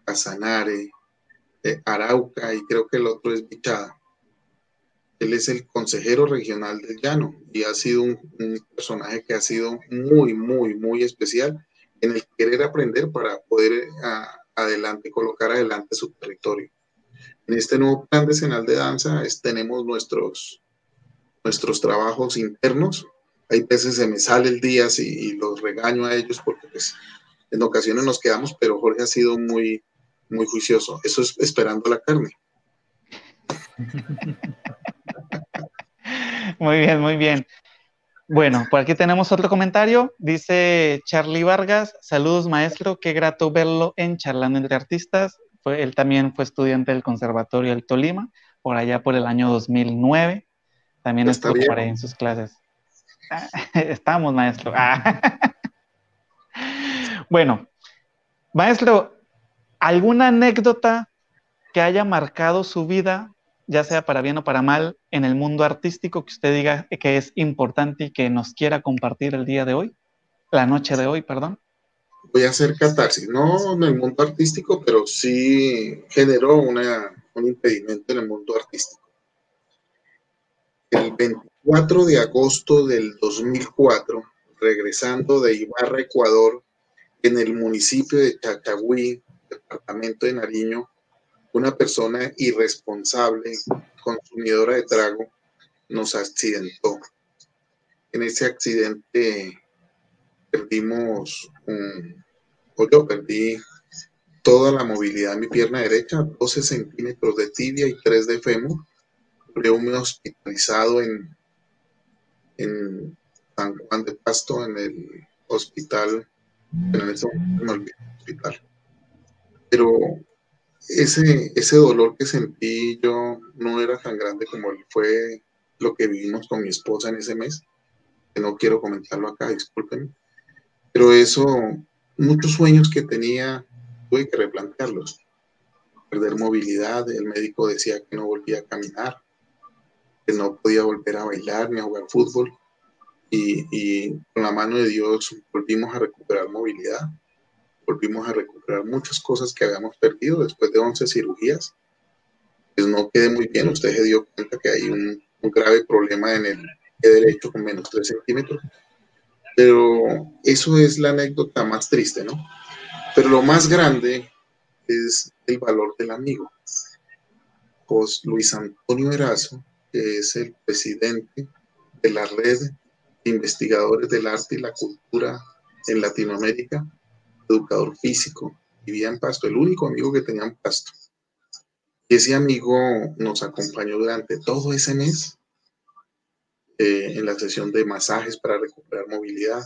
Casanare, de Arauca y creo que el otro es Bichada. Él es el consejero regional del Llano y ha sido un, personaje que ha sido muy, muy, muy especial en el querer aprender para poder adelante, colocar adelante su territorio. En este nuevo plan decenal de danza tenemos nuestros, nuestros trabajos internos. Hay veces se me sale el día y, los regaño a ellos porque pues, en ocasiones nos quedamos, pero Jorge ha sido muy, muy juicioso. Eso es esperando la carne. <laughs> Muy bien, muy bien. Bueno, por aquí tenemos otro comentario. Dice Charlie Vargas, saludos maestro, qué grato verlo en Charlando entre Artistas. Fue, él también fue estudiante del Conservatorio del Tolima, por allá por el año 2009. También estuvo por ahí en sus clases. <laughs> Estamos, maestro. <laughs> bueno, maestro, ¿alguna anécdota que haya marcado su vida ya sea para bien o para mal, en el mundo artístico que usted diga que es importante y que nos quiera compartir el día de hoy, la noche de hoy, perdón? Voy a hacer catarsis, no en el mundo artístico, pero sí generó un impedimento en el mundo artístico. El 24 de agosto del 2004, regresando de Ibarra, Ecuador, en el municipio de Chachagüí, departamento de Nariño, una persona irresponsable, consumidora de trago, nos accidentó. En ese accidente perdimos, o yo perdí toda la movilidad de mi pierna derecha, 12 centímetros de tibia y 3 de fémur. me hospitalizado en, en San Juan de Pasto, en el hospital, en el hospital. Pero ese, ese dolor que sentí yo no era tan grande como fue lo que vivimos con mi esposa en ese mes, no quiero comentarlo acá, discúlpenme, pero eso, muchos sueños que tenía, tuve que replantearlos. Perder movilidad, el médico decía que no volvía a caminar, que no podía volver a bailar ni a jugar fútbol, y, y con la mano de Dios volvimos a recuperar movilidad volvimos a recuperar muchas cosas que habíamos perdido después de 11 cirugías. Pues no quedé muy bien, usted se dio cuenta que hay un, un grave problema en el pie derecho con menos 3 centímetros. Pero eso es la anécdota más triste, ¿no? Pero lo más grande es el valor del amigo. Pues Luis Antonio Erazo, que es el presidente de la red de investigadores del arte y la cultura en Latinoamérica, educador físico, vivía en Pasto, el único amigo que tenía en Pasto. Y ese amigo nos acompañó durante todo ese mes eh, en la sesión de masajes para recuperar movilidad,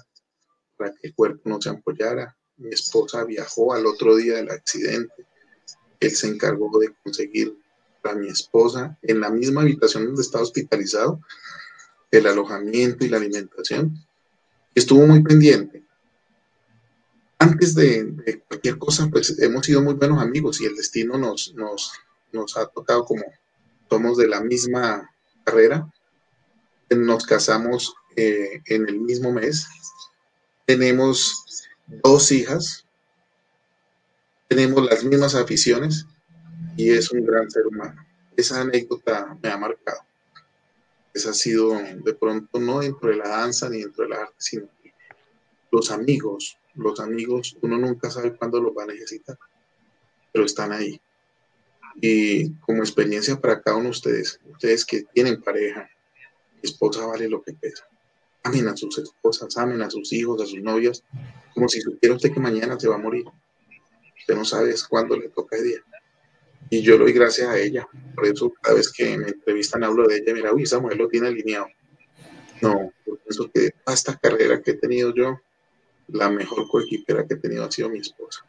para que el cuerpo no se ampollara. Mi esposa viajó al otro día del accidente. Él se encargó de conseguir a mi esposa en la misma habitación donde estaba hospitalizado el alojamiento y la alimentación. Estuvo muy pendiente. Antes de, cualquier cosa, pues hemos sido muy buenos amigos y el destino nos, nos, nos ha tocado como somos de la misma carrera. Nos casamos eh, en el mismo mes. Tenemos dos hijas. Tenemos las mismas aficiones y es un gran ser humano. Esa anécdota me ha marcado. Esa ha sido de pronto no dentro de la danza ni dentro de la arte, sino los amigos. Los amigos, uno nunca sabe cuándo los va a necesitar, pero están ahí. Y como experiencia para cada uno de ustedes, ustedes que tienen pareja, esposa vale lo que pesa. Amen a sus esposas, amen a sus hijos, a sus novias, como si supiera usted que mañana se va a morir. Usted no sabe cuándo le toca el día y yo lo doy gracias a ella. Por eso cada vez que me entrevistan hablo de ella, mira, uy, esa mujer lo tiene alineado. No, yo pienso que toda esta carrera que he tenido yo, la mejor coequipera que he tenido ha sido mi esposa.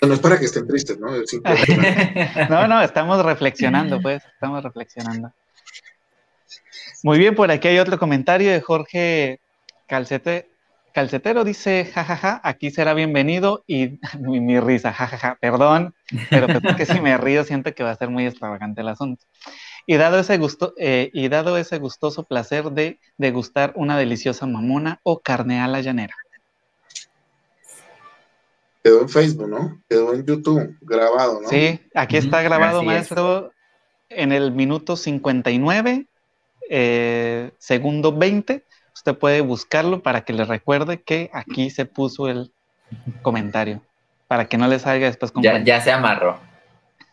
No, es para que estén tristes, ¿no? <laughs> no, no, estamos reflexionando, pues, estamos reflexionando. Muy bien, por aquí hay otro comentario de Jorge Calcete Calcetero dice, jajaja, aquí será bienvenido y <laughs> mi, risa, jajaja, perdón, pero pues que si me río siento que va a ser muy extravagante el asunto. Y dado ese gusto, eh, y dado ese gustoso placer de degustar una deliciosa mamona o carne a la llanera. Quedó en Facebook, ¿no? Quedó en YouTube, grabado, ¿no? Sí, aquí está grabado, maestro, en el minuto 59, eh, segundo 20 usted puede buscarlo para que le recuerde que aquí se puso el comentario, para que no le salga después con... Ya, se amarró.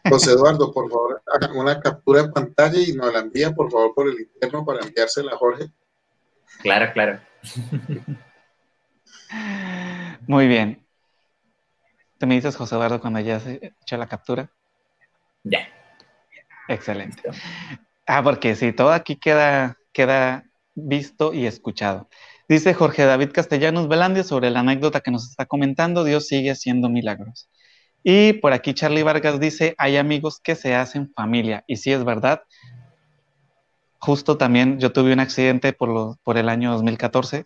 José Eduardo, por favor, haga una captura de pantalla y nos la envía, por favor, por el interno para enviársela a Jorge. Claro, claro. Muy bien. ¿Te me dices, José Eduardo, cuando ya se echa la captura? Ya. Excelente. Ah, porque si todo aquí queda, queda visto y escuchado. Dice Jorge David Castellanos Velandia sobre la anécdota que nos está comentando, Dios sigue haciendo milagros. Y por aquí Charlie Vargas dice, hay amigos que se hacen familia. Y sí es verdad. Justo también yo tuve un accidente por, por el año 2014.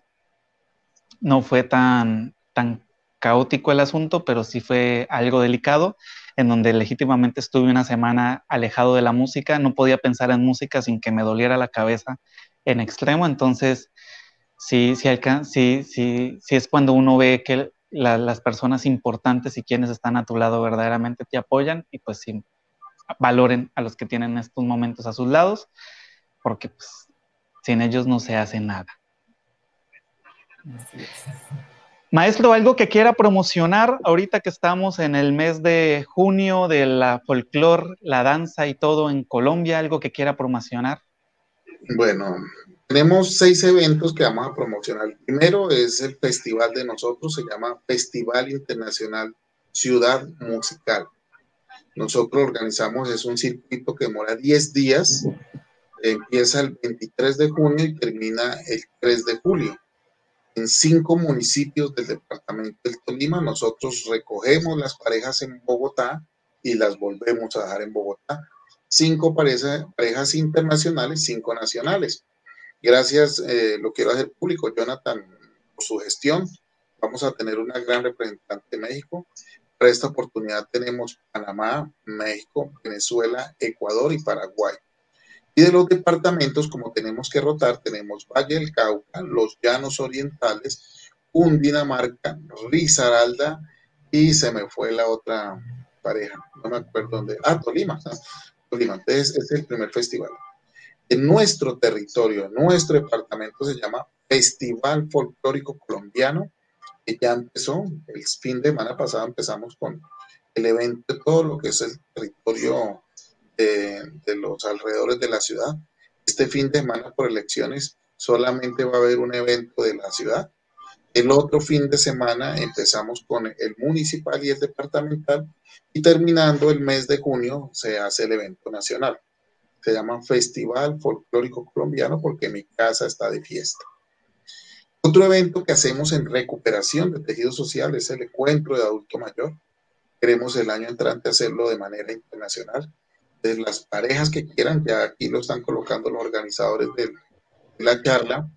No fue tan, tan caótico el asunto, pero sí fue algo delicado, en donde legítimamente estuve una semana alejado de la música. No podía pensar en música sin que me doliera la cabeza en extremo, entonces sí, sí es cuando uno ve que las personas importantes y quienes están a tu lado verdaderamente te apoyan y pues sí, valoren a los que tienen estos momentos a sus lados, porque pues, sin ellos no se hace nada. Maestro, algo que quiera promocionar ahorita que estamos en el mes de junio de la folclor, la danza y todo en Colombia, algo que quiera promocionar. Bueno, tenemos seis eventos que vamos a promocionar. El primero es el festival de nosotros, se llama Festival Internacional Ciudad Musical. Nosotros organizamos, es un circuito que demora 10 días, empieza el 23 de junio y termina el 3 de julio. En cinco municipios del departamento del Tolima, nosotros recogemos las parejas en Bogotá y las volvemos a dejar en Bogotá cinco parejas internacionales, cinco nacionales. Gracias, eh, lo quiero hacer público, Jonathan, por su gestión. Vamos a tener una gran representante de México. Para esta oportunidad tenemos Panamá, México, Venezuela, Ecuador y Paraguay. Y de los departamentos, como tenemos que rotar, tenemos Valle del Cauca, los Llanos Orientales, Cundinamarca, Risaralda y se me fue la otra pareja, no me acuerdo dónde. Ah, Tolima. Tolima. Entonces, es el primer festival. En nuestro territorio, nuestro departamento se llama Festival Folclórico Colombiano, que ya empezó, el fin de semana pasado empezamos con el evento todo lo que es el territorio de los alrededores de la ciudad. Este fin de semana por elecciones solamente va a haber un evento de la ciudad. El otro fin de semana empezamos con el municipal y el departamental y terminando el mes de junio se hace el evento nacional. Se llama Festival Folclórico Colombiano porque mi casa está de fiesta. Otro evento que hacemos en recuperación de tejido social es el encuentro de adulto mayor. Queremos el año entrante hacerlo de manera internacional. De las parejas que quieran, ya aquí lo están colocando los organizadores de la charla,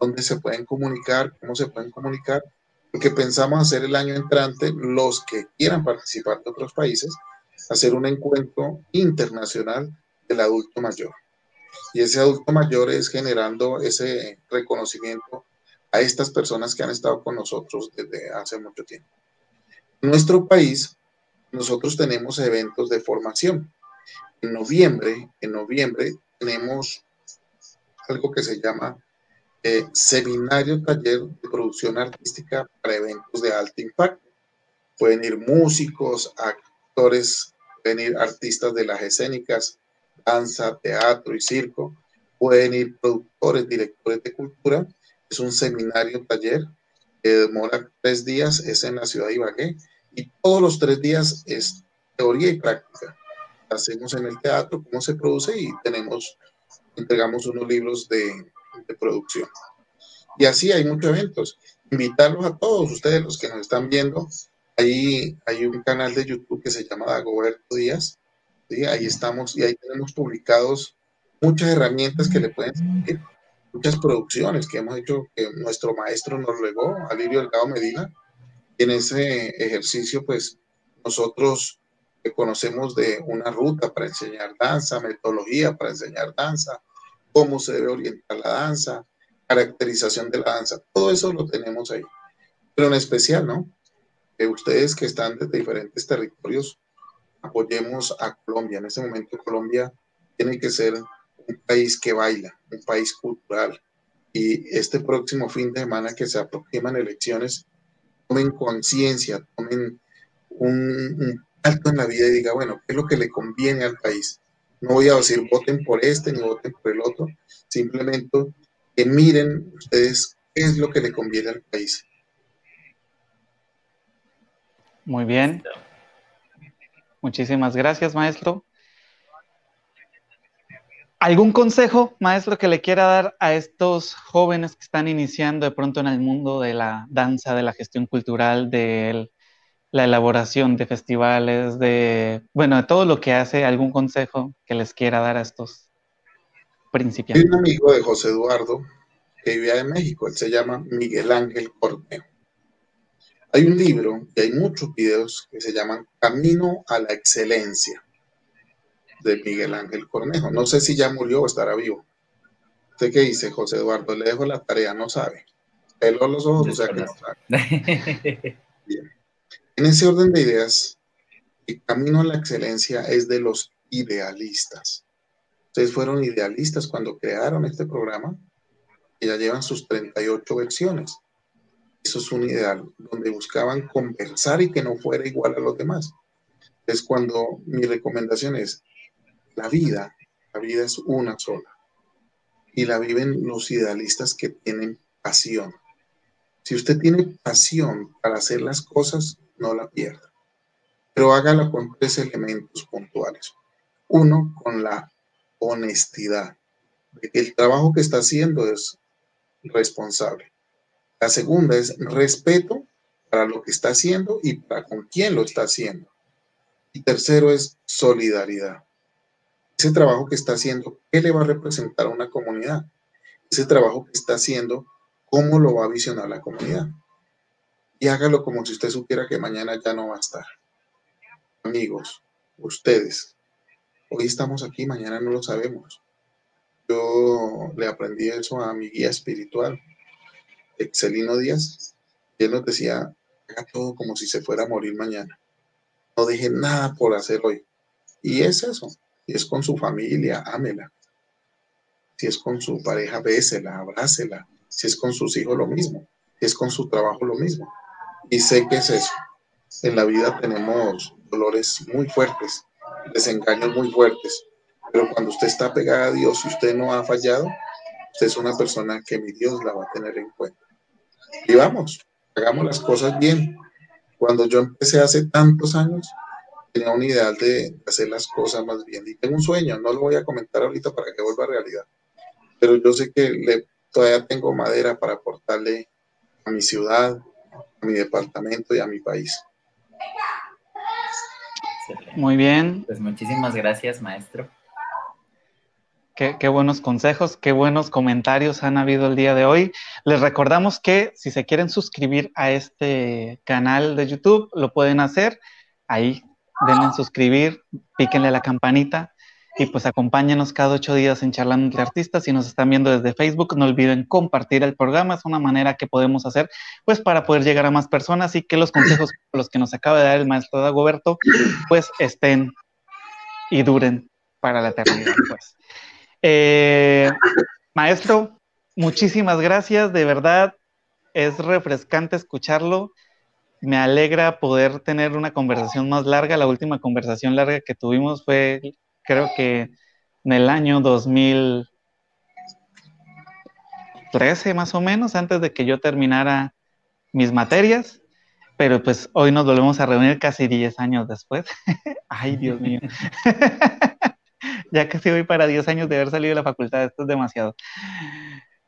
donde se pueden comunicar, cómo se pueden comunicar, porque pensamos hacer el año entrante, los que quieran participar de otros países, hacer un encuentro internacional del adulto mayor. Y ese adulto mayor es generando ese reconocimiento a estas personas que han estado con nosotros desde hace mucho tiempo. En nuestro país, nosotros tenemos eventos de formación. En noviembre, en noviembre tenemos algo que se llama eh, Seminario Taller de Producción Artística para eventos de alto impacto. Pueden ir músicos, actores, pueden ir artistas de las escénicas, danza, teatro y circo, pueden ir productores, directores de cultura es un seminario taller que demora tres días, es en la ciudad de Ibagué y todos los tres días es teoría y práctica. Hacemos en el teatro cómo se produce y tenemos, entregamos unos libros de, producción. Y así hay muchos eventos. Invitarlos a todos ustedes, los que nos están viendo. Ahí hay un canal de YouTube que se llama Dagoberto Díaz. ¿Sí? Ahí estamos y ahí tenemos publicados muchas herramientas que le pueden servir muchas producciones que hemos hecho, que nuestro maestro nos legó, Alirio Delgado Medina. Y en ese ejercicio, pues nosotros conocemos de una ruta para enseñar danza, metodología para enseñar danza, cómo se debe orientar la danza, caracterización de la danza, todo eso lo tenemos ahí. Pero en especial, ¿no? Que ustedes que están desde diferentes territorios, apoyemos a Colombia. En este momento Colombia tiene que ser un país que baila, un país cultural. Y este próximo fin de semana que se aproximan elecciones, tomen conciencia, tomen un, alto en la vida y diga, bueno, ¿qué es lo que le conviene al país? No voy a decir voten por este ni voten por el otro, simplemente que miren ustedes qué es lo que le conviene al país. Muy bien. Muchísimas gracias, maestro. ¿Algún consejo, maestro, que le quiera dar a estos jóvenes que están iniciando de pronto en el mundo de la danza, de la gestión cultural, de la elaboración de festivales, de, bueno, de todo lo que hace? ¿Algún consejo que les quiera dar a estos principiantes? Hay un amigo de José Eduardo que vivía en México, él se llama Miguel Ángel Corneo. Hay un libro y hay muchos videos que se llaman Camino a la Excelencia de Miguel Ángel Cornejo. No sé si ya murió o estará vivo. ¿Usted qué dice, José Eduardo? Le dejo la tarea, no sabe. Peló los ojos, o sea que no sabe. Bien. En ese orden de ideas, el camino a la excelencia es de los idealistas. Ustedes fueron idealistas cuando crearon este programa y ya llevan sus 38 versiones. Eso es un ideal, donde buscaban conversar y que no fuera igual a los demás. Es cuando mi recomendación es, la vida, la vida es una sola. Y la viven los idealistas que tienen pasión. Si usted tiene pasión para hacer las cosas, no la pierda. Pero hágala con tres elementos puntuales. Uno, con la honestidad, el trabajo que está haciendo es responsable. La segunda es respeto para lo que está haciendo y para con quién lo está haciendo. Y tercero es solidaridad ese trabajo que está haciendo, ¿qué le va a representar a una comunidad? Ese trabajo que está haciendo, ¿cómo lo va a visionar la comunidad? Y hágalo como si usted supiera que mañana ya no va a estar. Amigos, ustedes, hoy estamos aquí, mañana no lo sabemos. Yo le aprendí eso a mi guía espiritual, Excelino Díaz. Él nos decía, haga todo como si se fuera a morir mañana. No deje nada por hacer hoy. Y es eso. Si es con su familia, ámela. Si es con su pareja, bésela, abrácela. Si es con sus hijos, lo mismo. Si es con su trabajo, lo mismo. Y sé que es eso. En la vida tenemos dolores muy fuertes, desengaños muy fuertes. Pero cuando usted está pegada a Dios y usted no ha fallado, usted es una persona que mi Dios la va a tener en cuenta. Y vamos, hagamos las cosas bien. Cuando yo empecé hace tantos años, tenía un ideal de hacer las cosas más bien. Y tengo un sueño, no lo voy a comentar ahorita para que vuelva a realidad. Pero yo sé que le, todavía tengo madera para aportarle a mi ciudad, a mi departamento y a mi país. Muy bien. Pues muchísimas gracias, maestro. Qué, buenos consejos, qué buenos comentarios han habido el día de hoy. Les recordamos que si se quieren suscribir a este canal de YouTube, lo pueden hacer. Ahí denle en suscribir, píquenle a la campanita y pues acompáñenos cada ocho días en Charlando entre Artistas. Si nos están viendo desde Facebook, no olviden compartir el programa. Es una manera que podemos hacer pues para poder llegar a más personas y que los consejos los que nos acaba de dar el maestro Dagoberto pues estén y duren para la eternidad. Pues. Eh, maestro, muchísimas gracias, de verdad es refrescante escucharlo. Me alegra poder tener una conversación más larga. La última conversación larga que tuvimos fue, creo que en el año 2013 más o menos, antes de que yo terminara mis materias. Pero pues hoy nos volvemos a reunir casi 10 años después. <laughs> Ay, Dios mío. <laughs> ya casi voy para 10 años de haber salido de la facultad, esto es demasiado.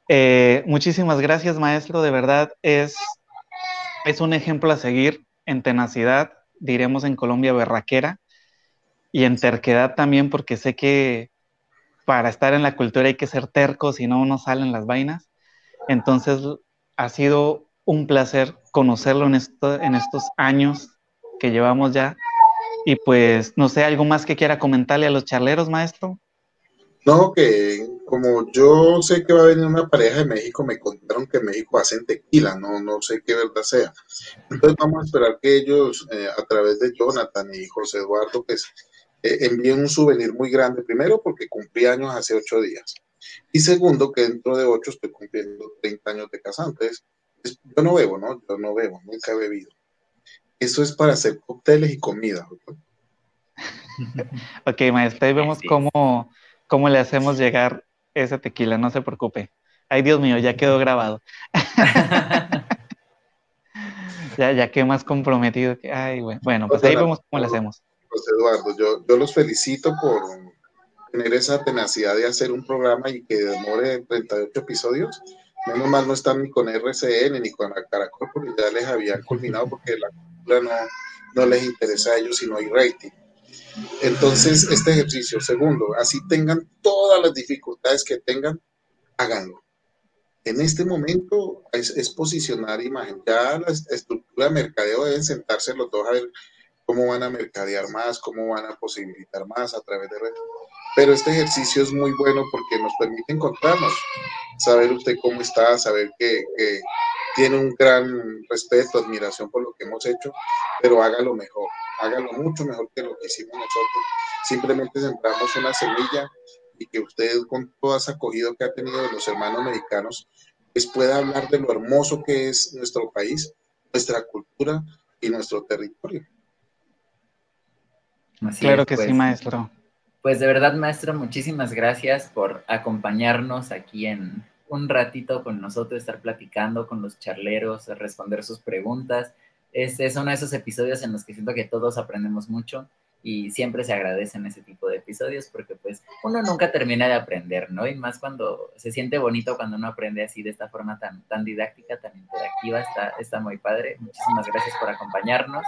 Eh, muchísimas gracias, maestro, de verdad es, es un ejemplo a seguir en tenacidad, diremos en Colombia berraquera, y en terquedad también, porque sé que para estar en la cultura hay que ser terco, si no, no salen las vainas. Entonces, ha sido un placer conocerlo en, esto, en estos años que llevamos ya y pues, no sé, ¿algo más que quiera comentarle a los charleros, maestro? No, que como yo sé que va a venir una pareja de México, me contaron que México hacen tequila, no, no sé qué verdad sea. Entonces vamos a esperar que ellos, eh, a través de Jonathan y José Eduardo, pues eh, envíen un souvenir muy grande, primero porque cumplí años hace ocho días, y segundo que dentro de ocho estoy cumpliendo 30 años de casantes. yo no bebo, ¿no? Yo no bebo, nunca he bebido. Eso es para hacer cócteles y comida. <laughs> ok, maestro, ahí vemos cómo, cómo le hacemos llegar ese tequila, no se preocupe. Ay, Dios mío, ya quedó grabado. <laughs> ya, ya qué más comprometido. Ay, bueno, bueno pues ahí vemos cómo le hacemos. Pues Eduardo, yo, yo los felicito por tener esa tenacidad de hacer un programa y que demore 38 episodios Menos mal no están ni con RCN ni con la Caracol porque ya les habían culminado porque la no, les interesa a ellos si no hay rating. Entonces, este ejercicio, segundo, así tengan todas las dificultades que tengan, háganlo. En este momento es, posicionar imagen. Ya la estructura de mercadeo deben sentarse los dos a ver cómo van a mercadear más, cómo van a posibilitar más a través de redes. Pero este ejercicio es muy bueno porque nos permite encontrarnos, saber usted cómo está, saber que, tiene un gran respeto, admiración por lo que hemos hecho, pero hágalo mejor, hágalo mucho mejor que lo que hicimos nosotros. Simplemente sembramos una semilla y que usted con toda esa acogida que ha tenido de los hermanos americanos, pues pueda hablar de lo hermoso que es nuestro país, nuestra cultura y nuestro territorio. claro que sí, pues. maestro. Pues de verdad, maestro, muchísimas gracias por acompañarnos aquí en un ratito con nosotros, estar platicando con los charleros, responder sus preguntas. Este es uno de esos episodios en los que siento que todos aprendemos mucho y siempre se agradecen ese tipo de episodios porque pues uno nunca termina de aprender, ¿no? Y más cuando se siente bonito cuando uno aprende así de esta forma tan, tan didáctica, tan interactiva, está, está muy padre. Muchísimas gracias por acompañarnos.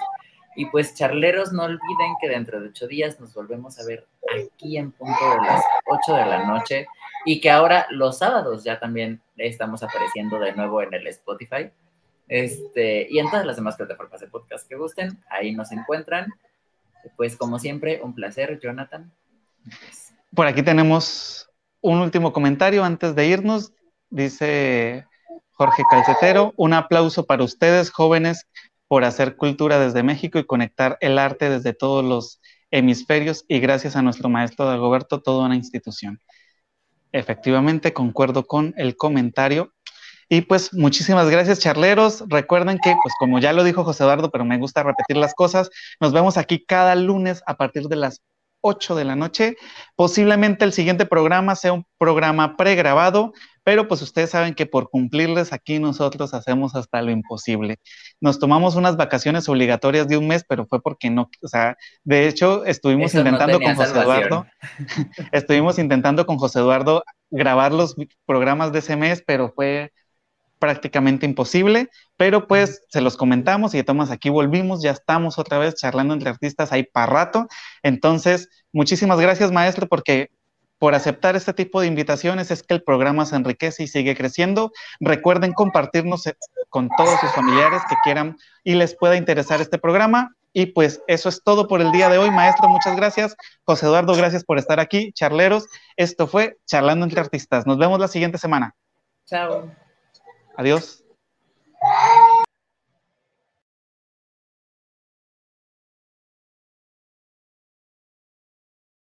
Y pues charleros, no olviden que dentro de ocho días nos volvemos a ver aquí en punto de las ocho de la noche y que ahora los sábados ya también estamos apareciendo de nuevo en el Spotify este, y en todas las demás plataformas de podcast que gusten, ahí nos encuentran. Pues como siempre, un placer, Jonathan. Por aquí tenemos un último comentario antes de irnos. Dice Jorge Calcetero. Un aplauso para ustedes, jóvenes, por hacer cultura desde México y conectar el arte desde todos los hemisferios y gracias a nuestro maestro Dagoberto, toda una institución. Efectivamente, concuerdo con el comentario. Y pues muchísimas gracias, charleros. Recuerden que, pues como ya lo dijo José Eduardo, pero me gusta repetir las cosas, nos vemos aquí cada lunes a partir de las 8 de la noche. Posiblemente el siguiente programa sea un programa pregrabado, pero pues ustedes saben que por cumplirles aquí nosotros hacemos hasta lo imposible. Nos tomamos unas vacaciones obligatorias de un mes, pero fue porque no, o sea, de hecho estuvimos intentando con José Eduardo, <laughs> estuvimos intentando con José Eduardo grabar los programas de ese mes, pero fue prácticamente imposible, pero pues se los comentamos y de tomas aquí volvimos, ya estamos otra vez charlando entre artistas ahí para rato. Entonces, muchísimas gracias maestro porque por aceptar este tipo de invitaciones es que el programa se enriquece y sigue creciendo. Recuerden compartirnos eh, con todos sus familiares que quieran y les pueda interesar este programa. Y pues eso es todo por el día de hoy, maestro. Muchas gracias. José Eduardo, gracias por estar aquí. Charleros, esto fue Charlando entre Artistas. Nos vemos la siguiente semana. Chao. Adiós.